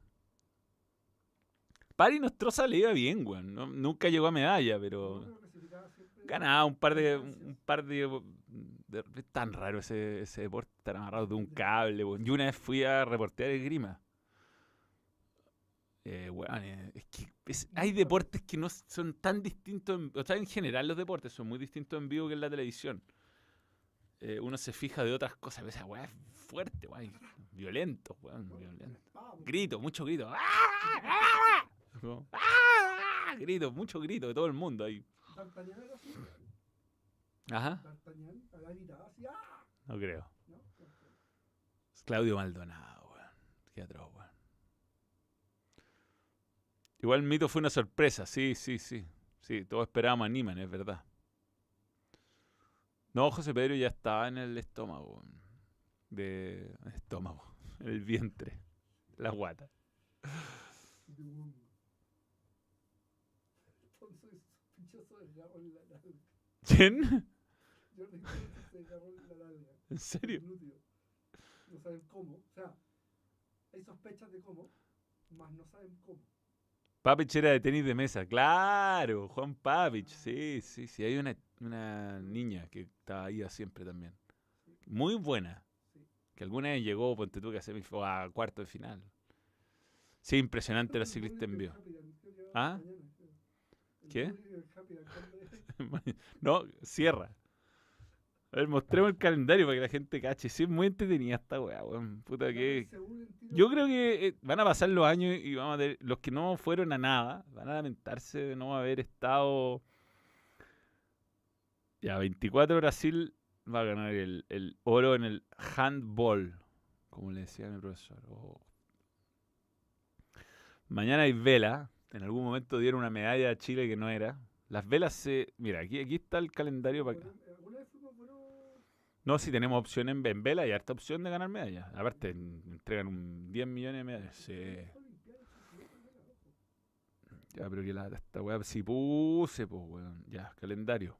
Pari Nostroza le iba bien, weón. nunca llegó a medalla, pero... No, pero clasificaba siempre Ganaba un par de. Un par de, tan raro ese, ese deporte, estar amarrado de un cable. weón. Yo una vez fui a reportear esgrima. Eh, weón, eh, es que es- hay deportes que no son tan distintos. en- o sea, en general los deportes son muy distintos en vivo que en la televisión. Eh, uno se fija de otras cosas. pero Esa weá es fuerte, weón. Violento. Bueno, Violento. pues. Grito, mucho grito. ¡Ah! ¡Ah! ¡Ah! Grito, mucho grito de todo el mundo ahí. D'Artagnan era así. Ajá. D'Artagnan a la gritaba así. ¡Ah! No creo. ¿No? Es Claudio Maldonado, weón. Qué atroz, weón. Igual Mito fue una sorpresa, sí, sí, sí. Sí, todos esperábamos a Niman, es verdad. No, José Pedro ya estaba en el estómago. De estómago, en el vientre, la guata. De un- Entonces, la. ¿Quién? Se agarró en la nalga. ¿En serio? No saben cómo. O sea, hay sospechas de cómo, más no saben cómo. Papich era de tenis de mesa, claro, Juan Papich, sí, sí, sí, hay una, una niña que estaba ahí siempre también. Muy buena, Sí. que alguna vez llegó, ponte tú que a, a cuarto de final. Sí, impresionante la ciclista en vivo. ¿Ah? mañana, ¿Qué? No, cierra. A ver, mostremos el calendario para que la gente cache. Sí, es muy entretenida esta weá, weón. Puta que... Yo creo que eh, van a pasar los años y vamos a tener, los que no fueron a nada van a lamentarse de no haber estado. Ya, 24 Brasil va a ganar el, el oro en el handball, como le decía mi profesor. Mañana hay vela. En algún momento dieron una medalla a Chile que no era. Las velas se. Mira, aquí, aquí está el calendario para Bueno, ¿Alguna vez fuimos buenos? no, si tenemos opción en, en vela y harta opción de ganar medallas. Aparte, en- entregan un 10 millones de medallas. Sí. Ya, pero que la, esta weá sí puse, pues, weón. Ya, calendario.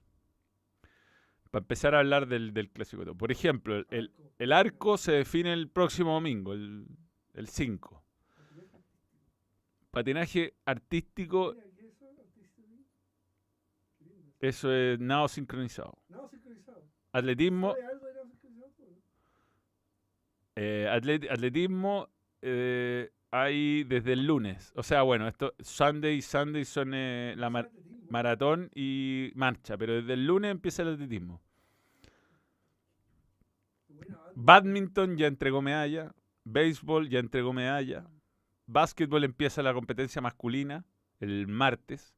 Para empezar a hablar del, del clásico. Por ejemplo, el, el, Arco. se define el próximo domingo, el, el 5. Patinaje artístico. Mira, ¿qué es eso? Es nado sincronizado. Nado sincronizado. Atletismo, no? eh, atlet- atletismo eh, hay desde el lunes. O sea, bueno, esto Sunday y Sunday son eh, la mar- maratón y marcha, pero desde el lunes empieza el atletismo. Badminton ya entregó medalla, béisbol ya entregó medalla, básquetbol empieza la competencia masculina el martes.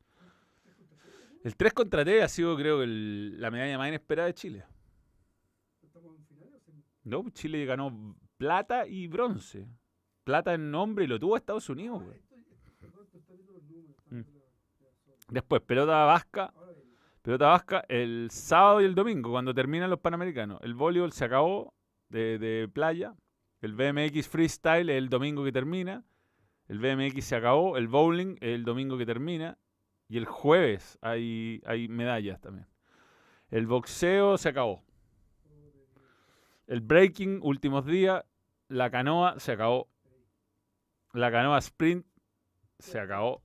El 3 contra 3 ha sido, creo, el- la medalla más inesperada de Chile. No, pues Chile ganó plata y bronce. Plata en nombre y lo tuvo Estados Unidos. Güey. Mm. Después, pelota vasca, pelota vasca el sábado y el domingo, cuando terminan los Panamericanos. El voleibol se acabó de, de playa. El BMX Freestyle es el domingo que termina. El BMX se acabó. El bowling el domingo que termina. Y el jueves hay, hay medallas también. El boxeo se acabó. El breaking, últimos días. La canoa se acabó. La canoa sprint se acabó.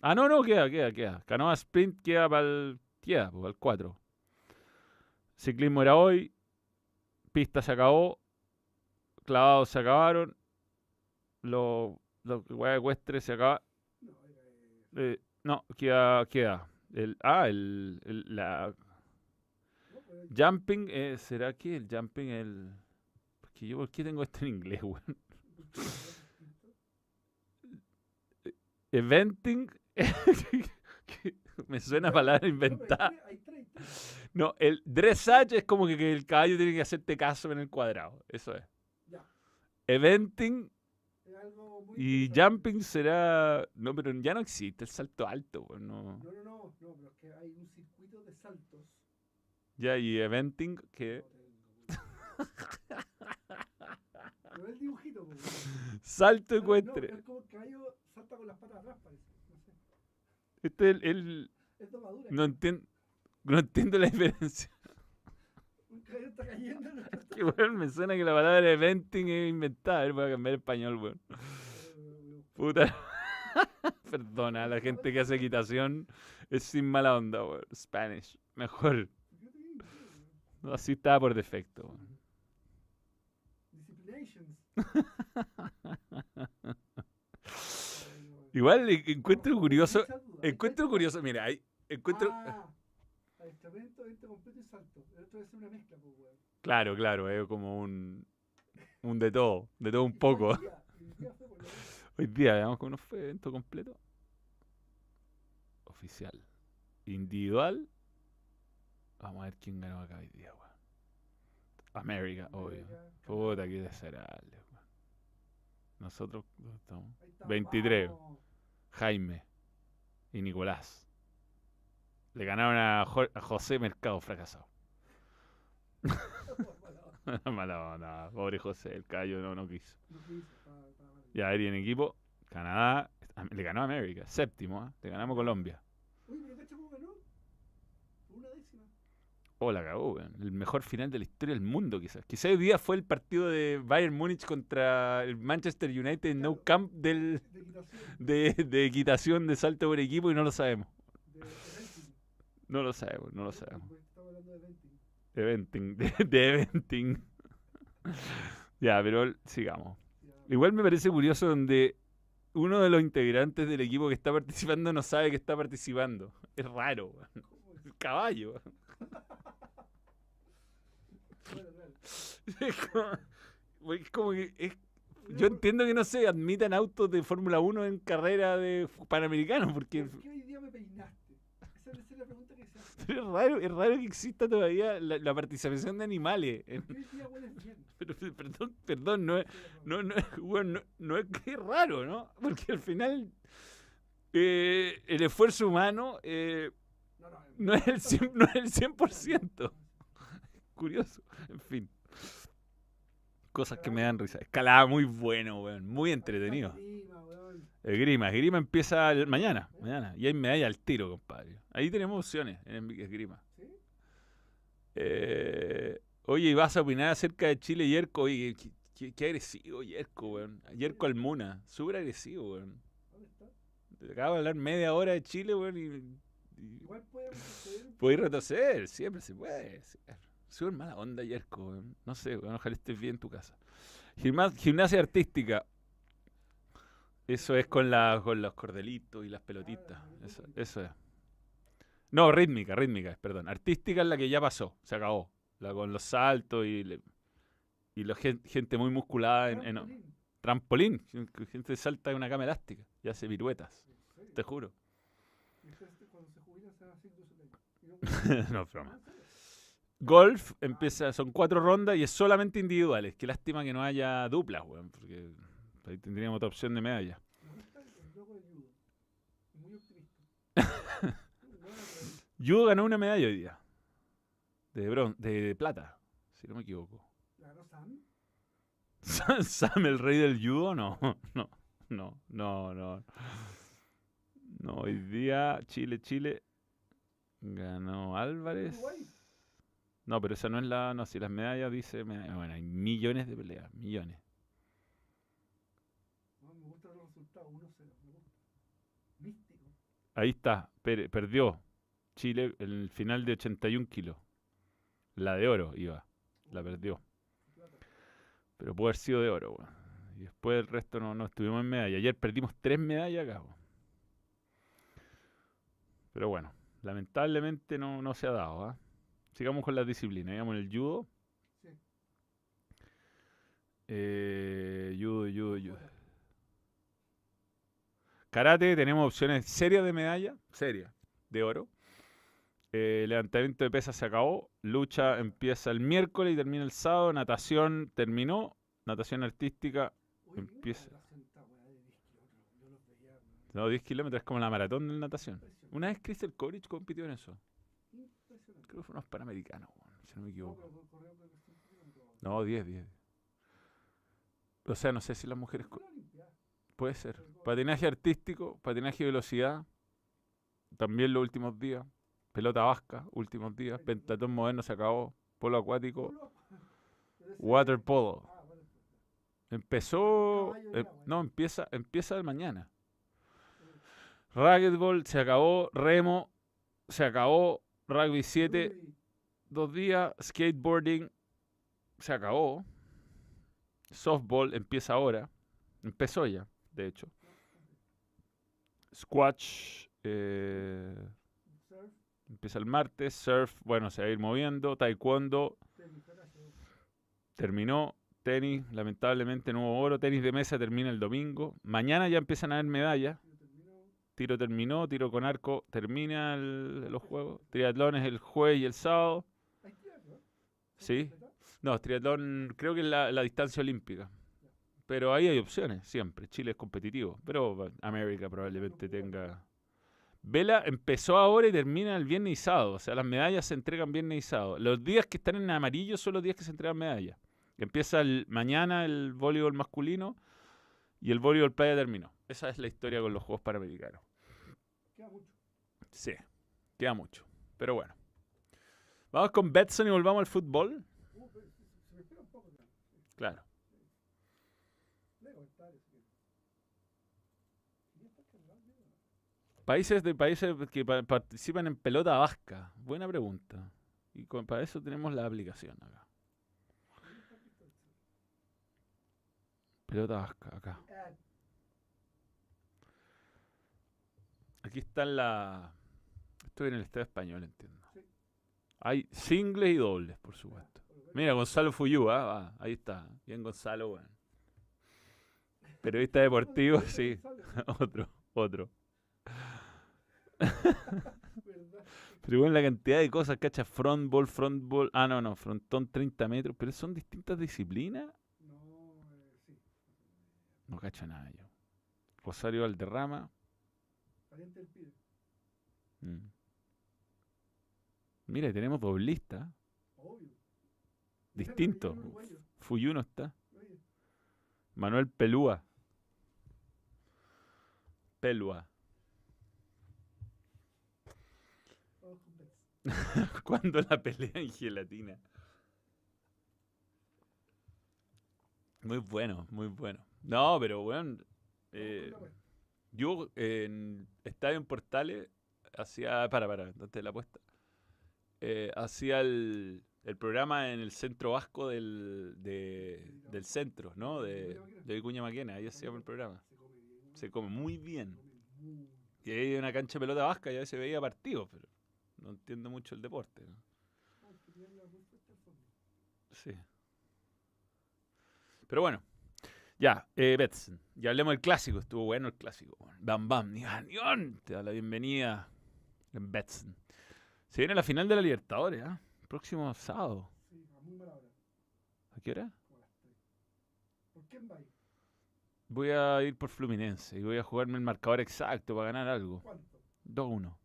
Ah, no, no, queda, queda, queda. Canoa Sprint queda para el. Queda, pues, al 4. Ciclismo era hoy. Pista se acabó. Clavados se acabaron. Los weas ecuestres se era, eh, Eh, no, queda. queda. El, ah, el, el- la pues, jumping. eh, ¿Será que el jumping el. Porque yo, ¿por qué tengo esto en inglés, weón? Eventing. que Me suena a palabra inventada. No, el dressage es como que, que el caballo tiene que hacerte caso en el cuadrado. Eso es. Eventing algo muy y jumping será. No, pero ya no existe el salto alto. pues, no. No, no, no, no, pero es que hay un circuito de saltos. Ya, y eventing que. No el dibujito, pues. Salto No, no, ecuestre. es como el caballo salta con las patas atrás, parece. No sé. Este es el. el- Es domadura. no, entiendo, no entiendo la diferencia. Está cayendo. ¿no? Que weón, me suena que la palabra eventing es inventada. A ver, voy a cambiar español, weón. Puta. Perdona la gente que hace equitación. Es sin mala onda, weón. Spanish. Mejor. No, así estaba por defecto. weón. Igual encuentro curioso. Encuentro curioso. Mira, hay, encuentro. Ah, adiestramiento, evento completo y salto. El otro es una mezcla, pues, weón. Claro, claro, es como un. Un de todo. De todo un poco. hoy día, hoy día fue por lo menos. Hoy día, veamos cómo nos fue evento completo. Oficial. Individual. Vamos a ver quién ganó acá hoy día, weón. América, obvio. Puta, qué desagradable, weón. Nosotros ¿dónde estamos? Ahí está, 23. vamos. Jaime y Nicolás. Le ganaron a, Jo- a José Mercado fracasado. Mala onda, pobre José, el callo no, no quiso. No. Ya, ahí en equipo, Canadá, le ganó a América, séptimo, ¿ah? le ganamos a Colombia. Uy, pero cómo ganó. Una décima. Oh, la cagó, weón. El mejor final de la historia del mundo, quizás. Quizás hoy día fue el partido de Bayern Múnich contra el Manchester United en No Claro. Camp del, De equitación. de, de equitación de salto por equipo y no lo sabemos. De. No lo sabemos, no lo sabemos. Estamos hablando de eventing. Eventing, de, de eventing. ya, pero sigamos. Igual me parece curioso donde uno de los integrantes del equipo que está participando no sabe que está participando. Es raro. El caballo. Es como, es como que es- yo entiendo que no se admitan autos de Fórmula 1 en carrera de panamericanos, porque ¿Por qué hoy día me peinaste? Esa es la pregunta. Pero es raro, es raro que exista todavía la, la participación de animales. pero, perdón, perdón, no es, no, no, weón, no, no es que es raro, ¿no? Porque al final eh, el esfuerzo humano eh, No, no, no es el 100%, no es el 100%. Curioso, en fin. Cosas que me dan risa. Escalada muy bueno, weón. Muy entretenido. El Grima. El Grima empieza el- mañana. Mañana. Y hay medalla al tiro, compadre. Ahí tenemos opciones en el Esgrima. ¿Sí? Eh, oye, ¿y vas a opinar acerca de Chile Yerko? Oye, qué, qué- qué agresivo Yerko, weón. Yerko Almuna. Súper agresivo, weón. De hablar media hora de Chile, weón, y, Igual podemos suceder. Podéis retroceder, siempre se puede. Súper mala onda, Yerko. weón. No sé, weón, ojalá estés bien en tu casa. Gimna- gimnasia artística. Eso es con, la, con los cordelitos y las pelotitas. Eso, eso es. No, rítmica, rítmica, perdón. Artística es la que ya pasó, se acabó. La con los saltos y, le- y la gen- gente muy musculada en, en- Trampolín. Gente salta en una cama elástica y hace piruetas, te juro. No- broma. Golf empieza, son cuatro rondas y es solamente individuales. Qué lástima que no haya duplas, weón, porque ahí tendríamos otra opción de medalla. Judo. Ganó una medalla hoy día. De, bron de plata, si no me equivoco. Sam, Sam, el rey del judo, no, no, no, no, no. No, hoy día Chile, Chile ganó Álvarez. No, pero esa no es la, no, si las medallas dice, bueno, hay millones de peleas, millones. No, me gustan los resultados. 1-0. Me gusta. Místico. Ahí está, per- perdió Chile en el final de 81 kilos. La de oro iba, la perdió. Pero puede haber sido de oro, weón. Y después el resto no, no estuvimos en medalla. Ayer perdimos tres medallas acá. Pero bueno, lamentablemente no, no se ha dado, ¿ah? Sigamos con las disciplinas. Digamos el judo. Sí. Eh, judo, judo, judo. Karate, tenemos opciones serias de medalla, serias, de oro. Eh, levantamiento de pesas se acabó. Lucha empieza el miércoles y termina el sábado. Natación terminó. Natación artística, Oye, ¿qué Empieza. hora hace esta weá de 10 kilómetros? Yo los veía. weón. no 10 kilómetros, es como la maratón de natación. Una vez Crystal Courage compitió en eso. Creo que fue unos panamericanos, si no me equivoco. pero corrió creo que 5 kilómetros. No, 10, 10. O sea, no sé si las mujeres... Puede ser. Patinaje artístico, patinaje de velocidad, también los últimos días. Pelota vasca, últimos días. Pentatón moderno se acabó. Polo acuático. Water polo. Ah. Empezó. Eh, agua, no, empieza, empieza el mañana. Racquetball se acabó. Remo se acabó. Rugby 7, Uy, dos días. Skateboarding se acabó. Softball empieza ahora. Empezó ya, de hecho. Squash eh, empieza el martes. Surf, bueno, se va a ir moviendo. Taekwondo terminó. Tenis, lamentablemente no hubo oro. Tenis de mesa termina el domingo. Mañana ya empiezan a haber medallas. Tiro terminó, tiro con arco termina el- los juegos. Triatlón es el jueves y el sábado. Sí. No, triatlón creo que es la, distancia olímpica. Pero ahí hay opciones, siempre. Chile es competitivo. Pero América probablemente tenga. Vela empezó ahora y termina el viernes y sábado. O sea, las medallas se entregan viernes y sábado. Los días que están en amarillo son los días que se entregan medallas. Empieza el, mañana el voleibol masculino y el voleibol playa terminó. Esa es la historia con los Juegos Panamericanos. Queda mucho. Sí, queda mucho. Pero bueno. Vamos con Betson y volvamos al fútbol. Claro. Países de países que pa- participan en pelota vasca. Buena pregunta. Y con- para eso tenemos la aplicación acá. Pelota vasca, acá. Ah, Aquí está la. Estoy en el Estado español, entiendo. Sí. Hay singles y dobles, por supuesto. Mira, Gonzalo Fuyú, ah, ahí está. Bien, Gonzalo, bueno. Periodista deportivo, sí. Otro, otro. Pero bueno, la cantidad de cosas, cacha, front ball, front ball. Ah, no, no, frontón 30 metros. Pero son distintas disciplinas. No, eh, sí. No cacho nada yo. Rosario Valderrama. Pibe. mm. Mira, tenemos doblista. Obvio. Distinto. Mexicano, uruguayo. Fuyú no está. Oye, Manuel Pelúa. Pelúa. ¿Cuándo la pelea en gelatina? Muy bueno, muy bueno. No, pero bueno. Eh. Yo en Estadio en Portales hacía, para, para, antes de la apuesta, eh, hacía el, el programa en el centro vasco del, de- del centro, ¿no? De, de Vicuña Maquena, ahí hacíamos el programa. Se come muy bien. Y ahí hay una cancha de pelota vasca y a veces veía partidos, pero no entiendo mucho el deporte. ¿no? Sí. Pero bueno, ya, eh, Betson. Ya hablemos del clásico, estuvo bueno el clásico. Bam Bam, Nión, Nión, te da la bienvenida en Betson. Se viene la final de la Libertadores, ¿ah? Próximo sábado. Sí, a muy mala hora, ¿A qué hora? como a las 3. ¿Por quién va? Voy a ir por Fluminense y voy a jugarme el marcador exacto para ganar algo. ¿Cuánto? 2-1.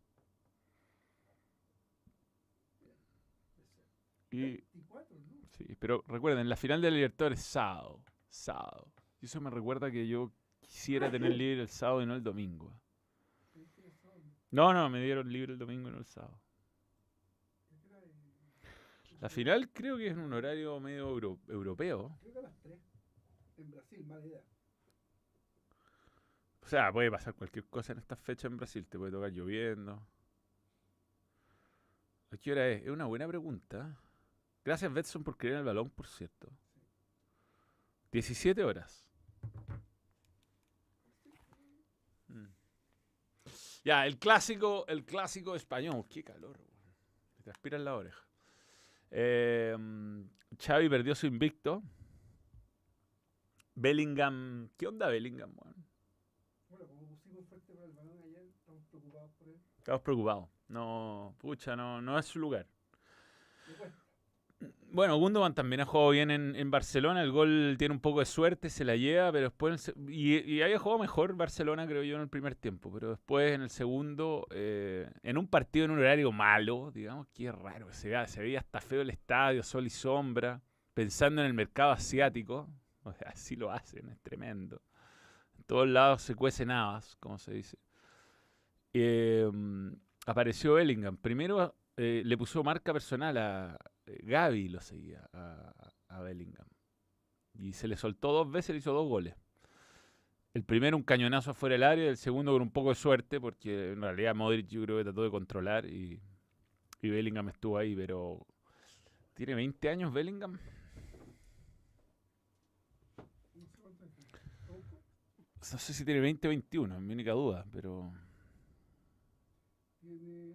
Y 24, ¿no? Sí, pero recuerden, la final de la Libertadores es sábado. Sábado. Y eso me recuerda que yo quisiera tener libre el sábado y no el domingo. No, no, me dieron libre el domingo y no el sábado. La final creo que es en un horario medio euro- europeo. Creo que a las 3. En Brasil, mala idea. O sea, puede pasar cualquier cosa en estas fechas en Brasil. Te puede tocar lloviendo. ¿A qué hora es? Es una buena pregunta. Gracias, Betson, por creer en el balón, por cierto. 17 horas. Mm. Ya, el clásico, el clásico español. Qué calor, weón. Me transpira en la oreja. Eh, Xavi perdió su invicto. Bellingham. ¿Qué onda Bellingham, weón? Bueno, como pusimos fuerte para el balón ayer, estamos preocupados por él. Estamos preocupados. No, pucha, no, no es su lugar. Le cuesta. Bueno, Gundogan también ha jugado bien en, Barcelona. El gol tiene un poco de suerte, se la lleva, pero después. y, y había jugado mejor Barcelona, creo yo, en el primer tiempo. Pero después, en el segundo, eh, en un partido en un horario malo, digamos, qué raro. Se veía, se veía hasta feo el estadio, sol y sombra. Pensando en el mercado asiático. Así lo hacen, es tremendo. En todos lados se cuecen habas, como se dice. Eh, apareció Bellingham. Primero eh, le puso marca personal a Gaby, lo seguía a, a Bellingham. Y se le soltó dos veces, le hizo dos goles. El primero un cañonazo afuera del área, el segundo con un poco de suerte, porque en realidad Modric yo creo que trató de controlar y, y Bellingham estuvo ahí, pero ¿tiene 20 años Bellingham? No sé si tiene 20 o 21, es mi única duda, pero Tiene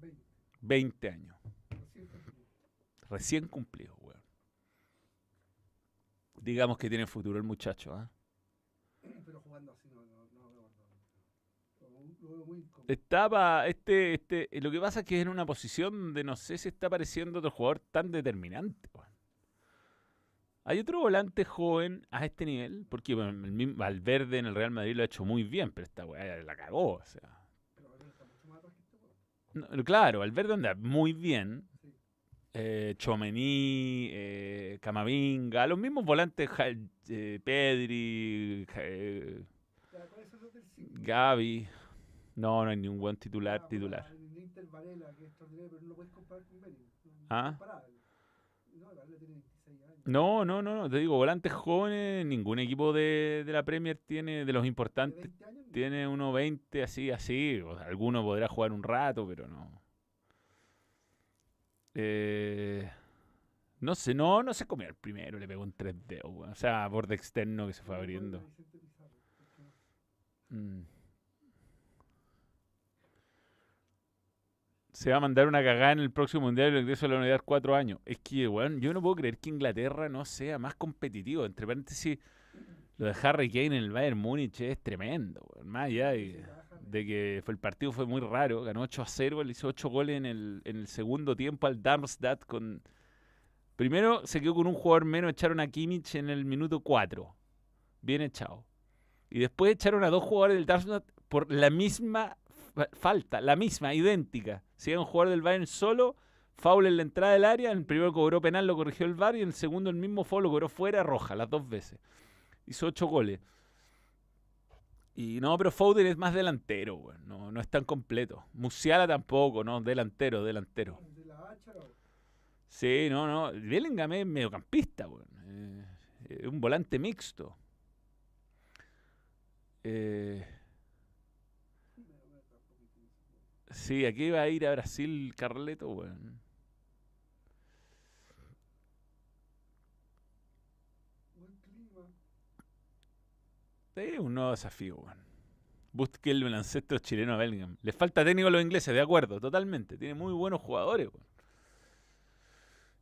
20. 20 años. Recién cumplido. Weón. Digamos que tiene futuro el muchacho, ¿ah? Pero jugando así no, no, no, no. Estaba, este, este, lo que pasa es que es en una posición donde no sé si está apareciendo otro jugador tan determinante. weón. Hay otro volante joven a este nivel, porque bueno, el mismo Valverde en el Real Madrid lo ha hecho muy bien, pero esta weá la cagó. O sea. Pero claro, Valverde anda muy bien. Eh, Chomení, eh, Camavinga, los mismos volantes, eh, Pedri, Ja- Ya, ¿Cuáles son los del 5? Gaby. No, no hay ningún buen titular, titular. No es Ah. No, Varela tiene 26 años. No, no, no, te digo, volantes jóvenes, ningún equipo de, de la Premier tiene, de los importantes, 20 años, no. tiene uno 20 así, así. o sea, alguno podrá jugar un rato, pero no. Eh, no sé, no, no se comió el primero, le pegó un 3D, o sea, borde externo que se fue abriendo. Mm. Se va a mandar una cagada en el próximo mundial y el ingreso a la unidad cuatro años. Es que, weón, yo no puedo creer que Inglaterra no sea más competitivo. Entre paréntesis, lo de Harry Kane en el Bayern Múnich es tremendo, weón. Más allá de, de que fue, el partido fue muy raro. Ganó 8 a 0, le hizo 8 goles en el, en el segundo tiempo al Darmstadt con... Primero se quedó con un jugador menos, echaron a Kimmich en el minuto 4. Bien echado. Y después echaron a dos jugadores del Darmstadt por la misma fa- falta, la misma, idéntica. Si era un jugador del Bayern solo, foul en la entrada del área, en el primero cobró penal, lo corrigió el VAR y en el segundo el mismo foul lo cobró fuera, roja, las dos veces. Hizo ocho goles. Y no, pero Foden es más delantero, weón, no, no es tan completo. Musiala tampoco, no, delantero, delantero. Sí, no, no. Bellingham es mediocampista, weón. Eh, es un volante mixto. Eh. Sí, aquí va a ir a Brasil Carleto, weón. Buen clima. Es un nuevo desafío, weón. Busque el baloncesto chileno a Bellingham. Le falta técnico a los ingleses, de acuerdo, totalmente. Tiene muy buenos jugadores, weón.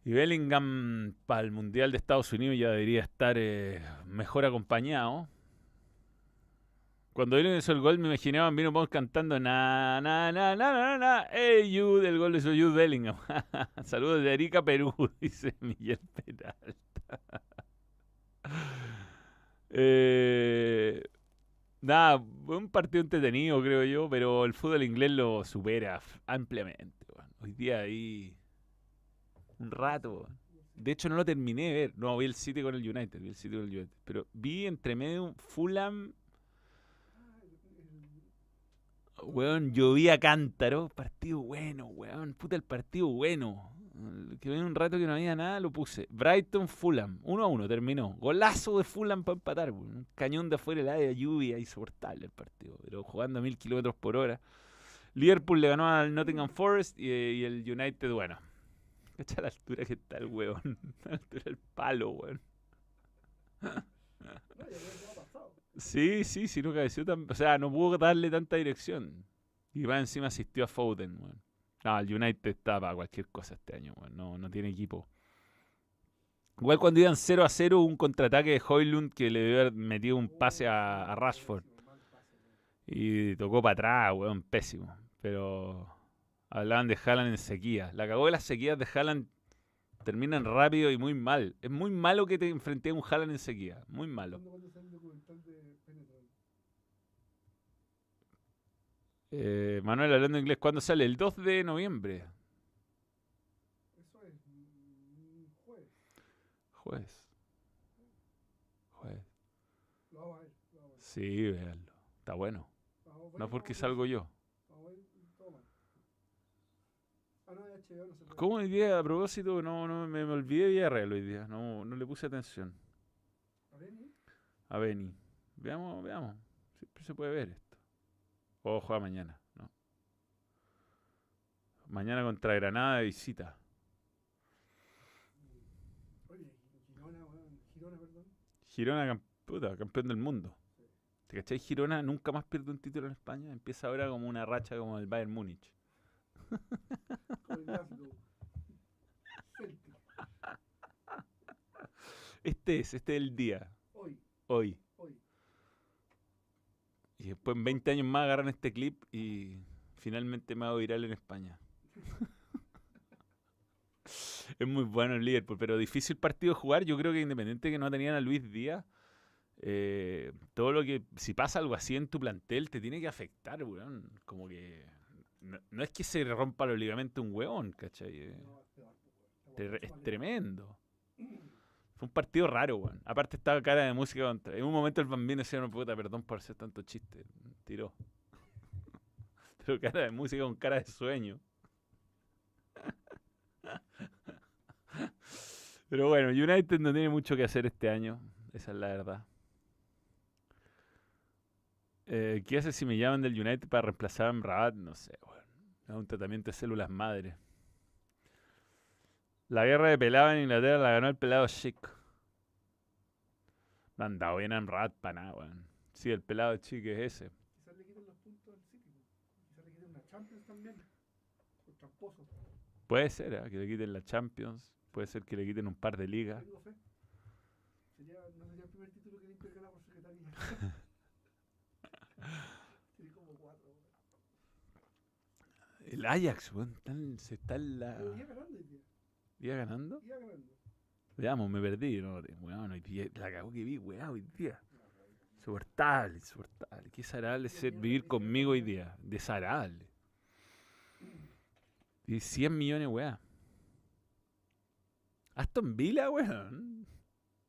Y Bellingham para el Mundial de Estados Unidos ya debería estar eh, mejor acompañado. Cuando él hizo el gol me imaginaba a Vino Pons cantando na na na na na na hey Jude, el gol de su Jude Bellingham. Saludos de Arica, Perú, dice Miguel Peralta. Eh, nada, un partido entretenido creo yo, pero el fútbol inglés lo supera ampliamente. weón. Hoy día ahí un rato. De hecho no lo terminé de ver. No, vi el City con el United, vi el City con el United. Pero vi entre medio un Fulham Weón, llovía cántaro. Partido bueno, weón. Puta, el partido bueno. Que ven un rato que no había nada, lo puse. Brighton Fulham. 1 a 1 terminó. Golazo de Fulham para empatar. Un cañón de afuera, el área, lluvia, insoportable el partido. Pero jugando a mil kilómetros por hora. Liverpool le ganó al Nottingham Forest y, y el United, bueno. Cacha la altura que está el weón. La altura del palo, weón. Sí, sí, sí, no cabeció tan. O sea, no pudo darle tanta dirección. Y va encima asistió a Foden, weón. No, el United está para cualquier cosa este año, weón. No, tiene equipo. Igual cuando iban 0 a 0, hubo un contraataque de Hoylund que le debió haber metido un pase a, Rashford. Y tocó para atrás, weón, pésimo. Pero hablaban de Haaland en sequía. La cagó de las sequías de Haaland terminan rápido y muy mal. Es muy malo que te enfrentes a un Haaland en sequía. Muy malo. ¿Cuándo, cuándo sale el documental de Penetral? Eh, Manuel hablando inglés, ¿cuándo sale? El 2 de noviembre. Eso es jueves. Jueves. Jueves. Lo vamos a ver. Lo. Sí, véanlo. Está bueno. No porque salgo yo. Ah. ¿Cómo hoy día, a propósito, no, no me, me olvidé de Villarreal hoy día? No, no le puse atención. A ¿eh? A Beni. Veamos, veamos. Siempre se puede ver esto. O juega mañana, ¿no? Mañana contra Granada de visita. Oye, Girona. Girona, perdón. Girona, puta, campeón del mundo. ¿Te cachai? Girona nunca más pierde un título en España. Empieza ahora como una racha como el Bayern Múnich. Este es, este es el día. Hoy, Hoy. Y después en 20 años más agarran este clip y finalmente me hago viral en España. es muy bueno el Liverpool, pero difícil partido jugar. Yo creo que independiente que no tenían a Luis Díaz, eh, todo lo que, si pasa algo así en tu plantel, te tiene que afectar, weón. Como que, no, no es que se rompa los ligamentos un weón, ¿cachai? Eh, pues, es mal. tremendo. Fue un partido raro, weón. Aparte estaba cara de música contra. En un momento el bambino decía, no puta, perdón por hacer tanto chiste. Tiró. Pero cara de música con cara de sueño. Pero bueno, United no tiene mucho que hacer este año. Esa es la verdad. Eh, ¿Qué hace si me llaman del United para reemplazar a Rabat? No sé, weón. Es un tratamiento de células madre. La guerra de pelado en Inglaterra la ganó el pelado chic. No han dado bien a Amrabat para nada, weón. Sí, el pelado chic es ese. Quizás le quiten los puntos al City. Quizás le quiten una Champions también. Por tramposo. Puede ser, ¿eh? que le quiten la Champions. Puede ser que le quiten un par de ligas. Sería, no sería el primer título que le Inter gana por secretaría. Tiene como cuatro. weón. El Ajax, weón. se está en la. Pero hoy día. ¿Iba ganando? Iba ganando. Veamos, me perdí. No, weón, hoy día, la cagó que vi, weón, hoy día. Insoportable, insoportable. Qué desagradable ser vivir conmigo hoy día. Desagradable. Y 100 millones, weón. Aston Villa, weón.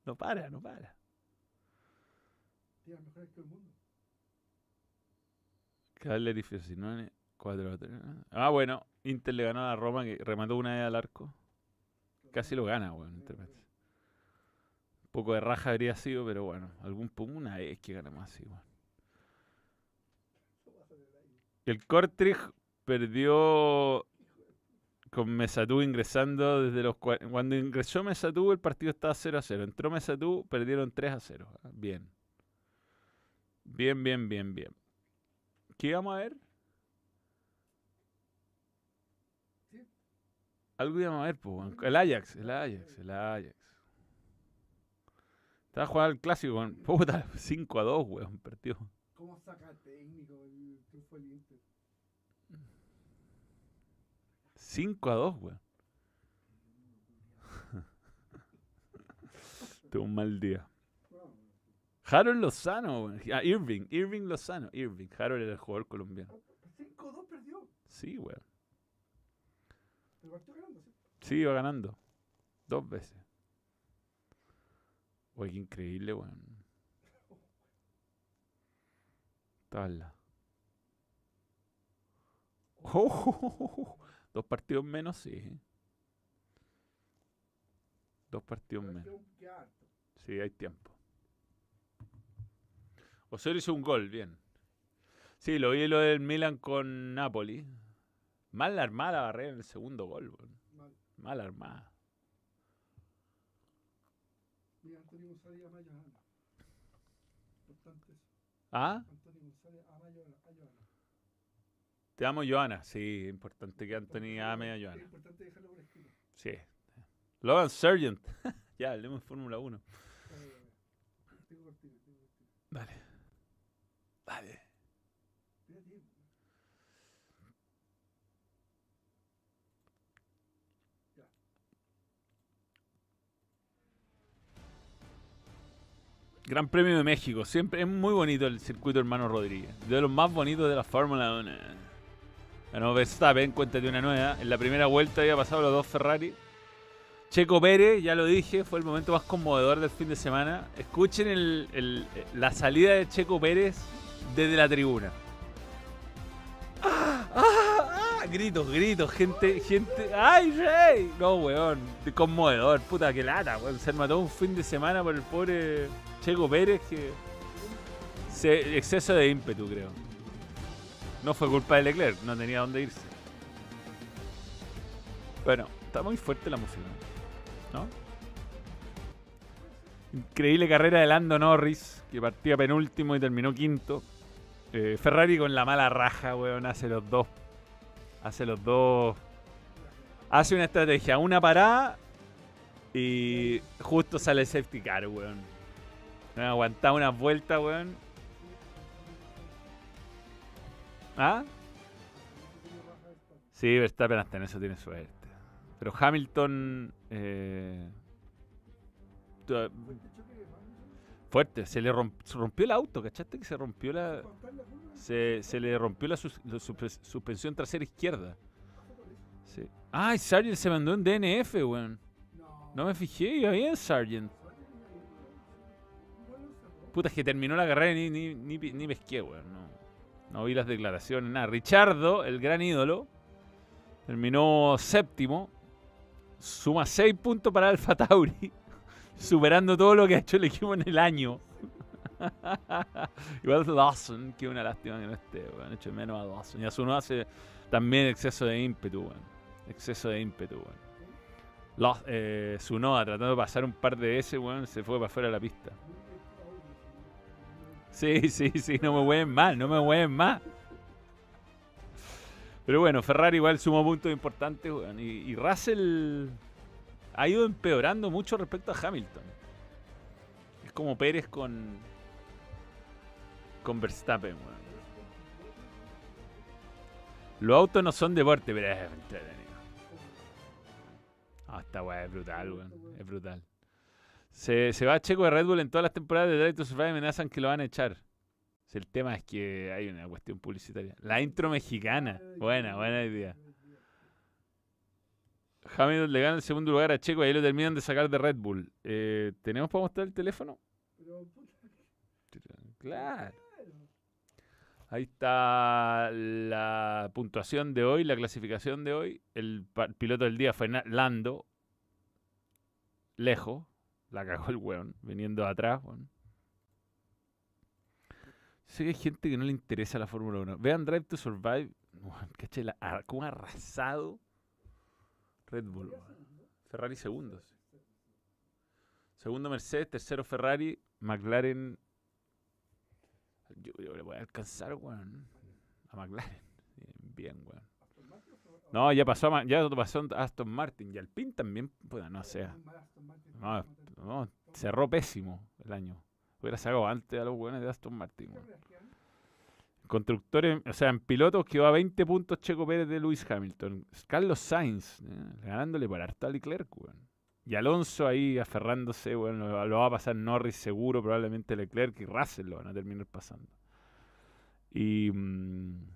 No para, no para. Las mejores que el mundo. Cagliari Frosinone 4 a 3. Ah, bueno. Inter le ganó a Roma que remató una vez al arco. Casi lo gana, weón. Inter. Un poco de raja habría sido, pero bueno. Algún punto, una vez que gana más, sí, weón. El Kortrijk perdió con Mesatú ingresando desde los... cua- Cuando ingresó Mesatú el partido estaba 0 a 0. Entró Mesatú, perdieron 3 a 0. Ah, Bien. Bien, bien, bien, bien. ¿Qué íbamos a ver? Algo íbamos a ver, pues. weón. El Ajax, el Ajax, el Ajax. Estaba jugando el clásico con... Puta, 5 a 2, weón, partido. ¿Cómo saca técnico el triunfo del Inter? 5 a 2, weón. Tuvo un mal día. Harold Lozano, weón. Ah, Irving, Irving Lozano. Irving, Harold era el jugador colombiano. 5-2 perdió. Sí, weón. Pero partió ganando, ¿sí? Sí, iba ganando. Dos veces. Oye, qué increíble, weón. Tabla. Oh, dos partidos menos, sí. Dos partidos menos. Sí, hay tiempo. Osorio hizo un gol, bien. Sí, lo vi lo del Milan con Napoli. Mal armada la barrera en el segundo gol. Mal. Mal armada. Mira, Antonio González ama a Johanna. Importante eso. ¿Ah? Antonio González. Te amo, Joana. Sí, importante que Anthony ame a Es Joana. importante dejarlo por escrito. Sí. Logan Sargent. ya, hablemos de Fórmula 1. Eh, Tengo cortina, tengo cortina. Dale. Dale. Tira tiempo. Gran Premio de México. Siempre es muy bonito el circuito Hermano Rodríguez. De los más bonitos de la Fórmula 1. Ganó Verstappen, cuéntate una nueva. En la primera vuelta había pasado los dos Ferrari. Checo Pérez, ya lo dije, fue el momento más conmovedor del fin de semana. Escuchen la salida de Checo Pérez desde la tribuna. ¡Ah! ¡Ah! ¡Ah! Gritos, gritos, gente, gente. ¡Ay, Rey! No, weón. Conmovedor, puta que lata, weón. Se mató un fin de semana por el pobre Checo Pérez que. Exceso de ímpetu, creo. No fue culpa de Leclerc, no tenía dónde irse. Bueno, está muy fuerte la música, ¿no? Increíble carrera de Lando Norris, que partía penúltimo y terminó quinto. Eh, Ferrari con la mala raja, weón, hace los dos. Hace los dos. Hace una estrategia, una parada y justo sale el safety car, weón. No aguantaba unas vueltas, weón. ¿Ah? Sí, Verstappen hasta en eso tiene suerte. Pero Hamilton. eh, fuerte, se le romp- se rompió el auto, ¿cachaste? Que se rompió la. Se, se le rompió la, sus- la suspe- suspensión trasera izquierda. Sí. Ay, Sargent se mandó un DNF, weón. No. Me fijé, iba bien Sargent. Puta, es que terminó la carrera y ni, ni, ni, ni pesqué, weón. No, no vi las declaraciones, nada. Richardo, el gran ídolo, terminó séptimo. Suma 6 puntos para Alfa Tauri, superando todo lo que ha hecho el equipo en el año. Igual Lawson, que una lástima que no esté, weón. Hecho de menos a Lawson. Y a su no hace también exceso de ímpetu, weón. Exceso de ímpetu, weón. Eh, Tsunoda tratando de pasar un par de veces, weón, se fue para afuera de la pista. Sí, sí, sí, no me hueven más, no me hueven más. Pero bueno, Ferrari igual sumó puntos importantes, weón. Y Russell ha ido empeorando mucho respecto a Hamilton. Es como Pérez con. Con Verstappen, weón. Los autos no son deporte, pero es entretenido. Ah, esta weá es brutal, weón. Es brutal. Se, se va Checo de Red Bull en todas las temporadas de Drive to Survive amenazan que lo van a echar. Si El tema es que hay una cuestión publicitaria. La intro mexicana. Buena, buena idea. Hamilton le gana el segundo lugar a Checo y ahí lo terminan de sacar de Red Bull. Eh, ¿Tenemos para mostrar el teléfono? Claro. Ahí está la puntuación de hoy, la clasificación de hoy. El piloto del día fue Lando. Lejos. La cagó el weón. Viniendo atrás, weón. Sé que hay gente que no le interesa la Fórmula 1. Vean Drive to Survive. a- ¿Cómo ha arrasado Red Bull? Ferrari segundo. sí. Segundo Mercedes, tercero Ferrari, McLaren. Yo, yo le voy a alcanzar, weón. A McLaren. Bien, weón. No, ya pasó, ya pasó Aston Martin. Y Alpine también, puta, no Martin, No, no cerró pésimo el año. Hubiera sacado antes a los buenos de Aston Martin. Constructores, o sea, en pilotos quedó a 20 puntos Checo Pérez de Lewis Hamilton. Carlos Sainz, eh, ganándole por harto a Leclerc. Y Alonso ahí aferrándose, weón, lo, va a pasar Norris seguro, probablemente Leclerc y Russell lo van a terminar pasando. Y mm,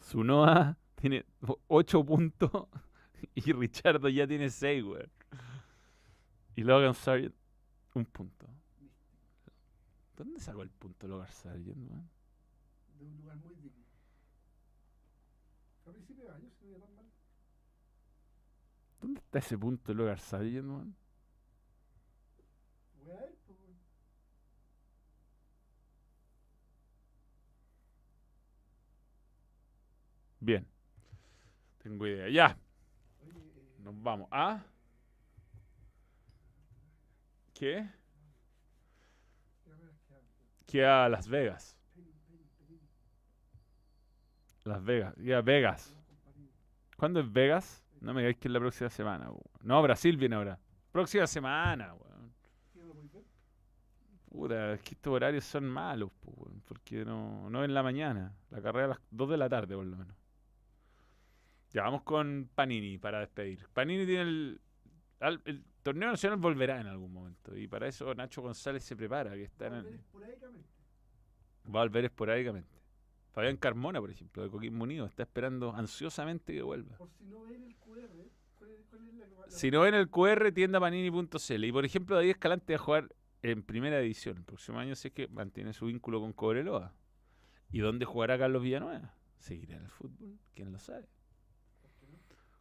Tsunoda tiene 8 puntos y Richardo ya tiene 6, weón. Y Logan Sargent, un punto. ¿Dónde sacó el punto Logan Sargent, weón? de un lugar muy digno. A principios de año se veía tan mal. ¿Dónde está ese punto de a ver, pues, weón. Bien. Tengo idea. Ya, nos vamos. ¿Ah? ¿Qué? ¿qué? Queda Las Vegas. Las Vegas. Ya, Vegas. ¿Cuándo es Vegas? No me digáis que es la próxima semana. weón. No, Brasil viene ahora. Próxima semana, weón. Puta, es que estos horarios son malos, weón, porque no, no en la mañana. La carrera a las 2 de la tarde, por lo menos. Ya, vamos con Panini para despedir. Panini tiene el, el torneo nacional volverá en algún momento. Y para eso Nacho González se prepara, que está Va a el- ver esporádicamente. va a volver esporádicamente. Fabián Carmona, por ejemplo, de Coquimbo Unido, está esperando ansiosamente que vuelva. Por si no ven el QR, ¿cuál es, cuál es la, la- Si no ven el QR, tienda panini.cl. Y por ejemplo, David Escalante va a jugar en primera división. El próximo año sé que mantiene su vínculo con Cobreloa. ¿Y dónde jugará Carlos Villanueva? ¿Seguirá en el fútbol? ¿Quién lo sabe?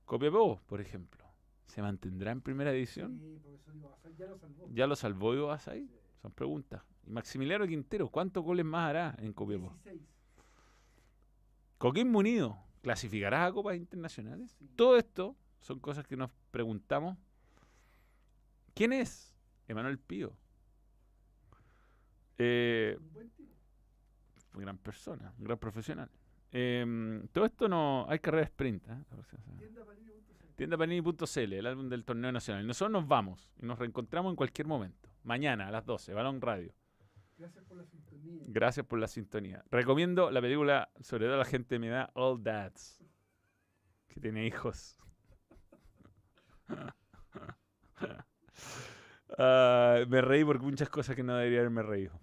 Copiapó, por ejemplo. ¿Se mantendrá en primera división? Sí, profesor ya lo salvó. ¿Ya lo salvó? Sí. Son preguntas. Y Maximiliano Quintero, ¿cuántos goles más hará en Copiapó? 16. Coquimbo Unido, ¿clasificará a Copas Internacionales? Todo esto son cosas que nos preguntamos. ¿Quién es Emanuel Pío? Eh, gran persona, un gran profesional. Em, todo esto no. Hay carrera sprint. ¿eh? Tiendapanini.cl, el álbum del torneo nacional. Nosotros nos vamos y nos reencontramos en cualquier momento. Mañana a las 12, Balón Radio. Gracias por la sintonía. Gracias por la sintonía. Recomiendo la película, sobre todo a la gente me da All Dads, que tiene hijos. Ah, me reí por muchas cosas que no debería haberme reído.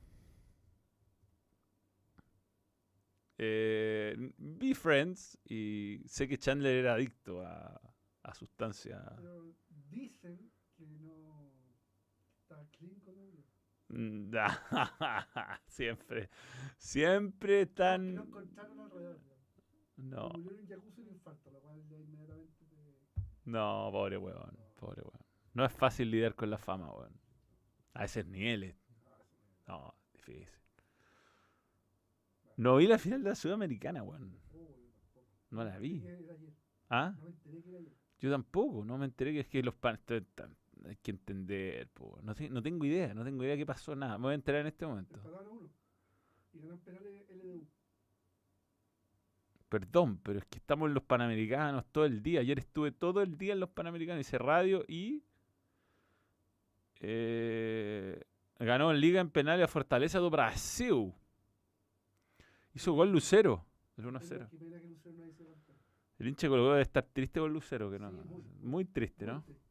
Eh, vi Friends y sé que Chandler era adicto a, a sustancias. Pero dicen que no está clean con ellos. Siempre, siempre tan... alrededor. No. No, pobre weón, pobre weón. No es fácil lidiar con la fama, weón. A esos niveles. No, difícil. No vi la final de la Sudamericana, weón. No la vi. ¿Ah? Yo tampoco, no me enteré que es que los panes... Hay que entender, po. No, te- no tengo idea, no tengo idea qué pasó, nada. Me voy a enterar en este momento. Uno. Y penales LDU. Perdón, pero es que estamos en los Panamericanos todo el día. Ayer estuve todo el día en los Panamericanos, hice radio y eh, ganó en Liga en penales a Fortaleza do Brasil. Hizo gol Lucero, el 1-0. Qué pena que Lucero no hizo campeón. El hincha de Colo Colo debe estar triste con Lucero, que no, Sí, muy. muy triste, ¿no? Muy triste.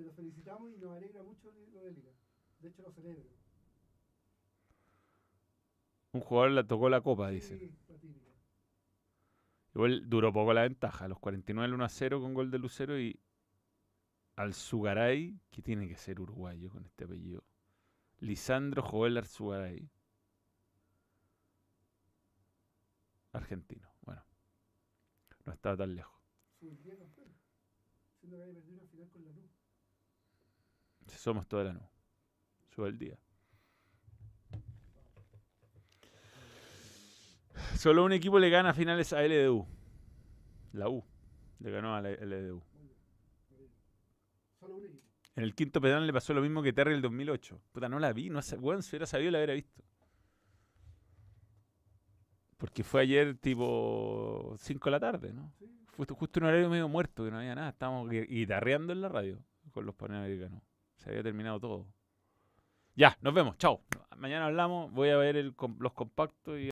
Pero felicitamos y nos alegra mucho lo de Liga. De hecho, lo celebro. Un jugador le tocó la copa. Sí, la típica. Igual duró poco la ventaja, a los 49 el 1-0 con gol de Lucero y Alzugaray, que tiene que ser uruguayo con este apellido. Lisandro Joel Alzugaray. Argentino, bueno. No estaba tan lejos. Subiría campeón. Siendo que había perdido una final con la luz. Somos toda la nube. Sube el día. Solo un equipo le gana finales a LDU. La U. Le ganó a la LDU. Solo un equipo. En el quinto penal le pasó lo mismo que Terry el 2008. Puta, no la vi. No weón, si hubiera sabido la hubiera visto. Porque fue ayer tipo 5 de la tarde, ¿no? Sí. Fue justo un horario medio muerto, que no había nada. Estábamos gui- guitarreando en la radio con los panamericanos. Se había terminado todo. Ya, nos vemos. Chao. Mañana hablamos. Voy a ver el los compactos y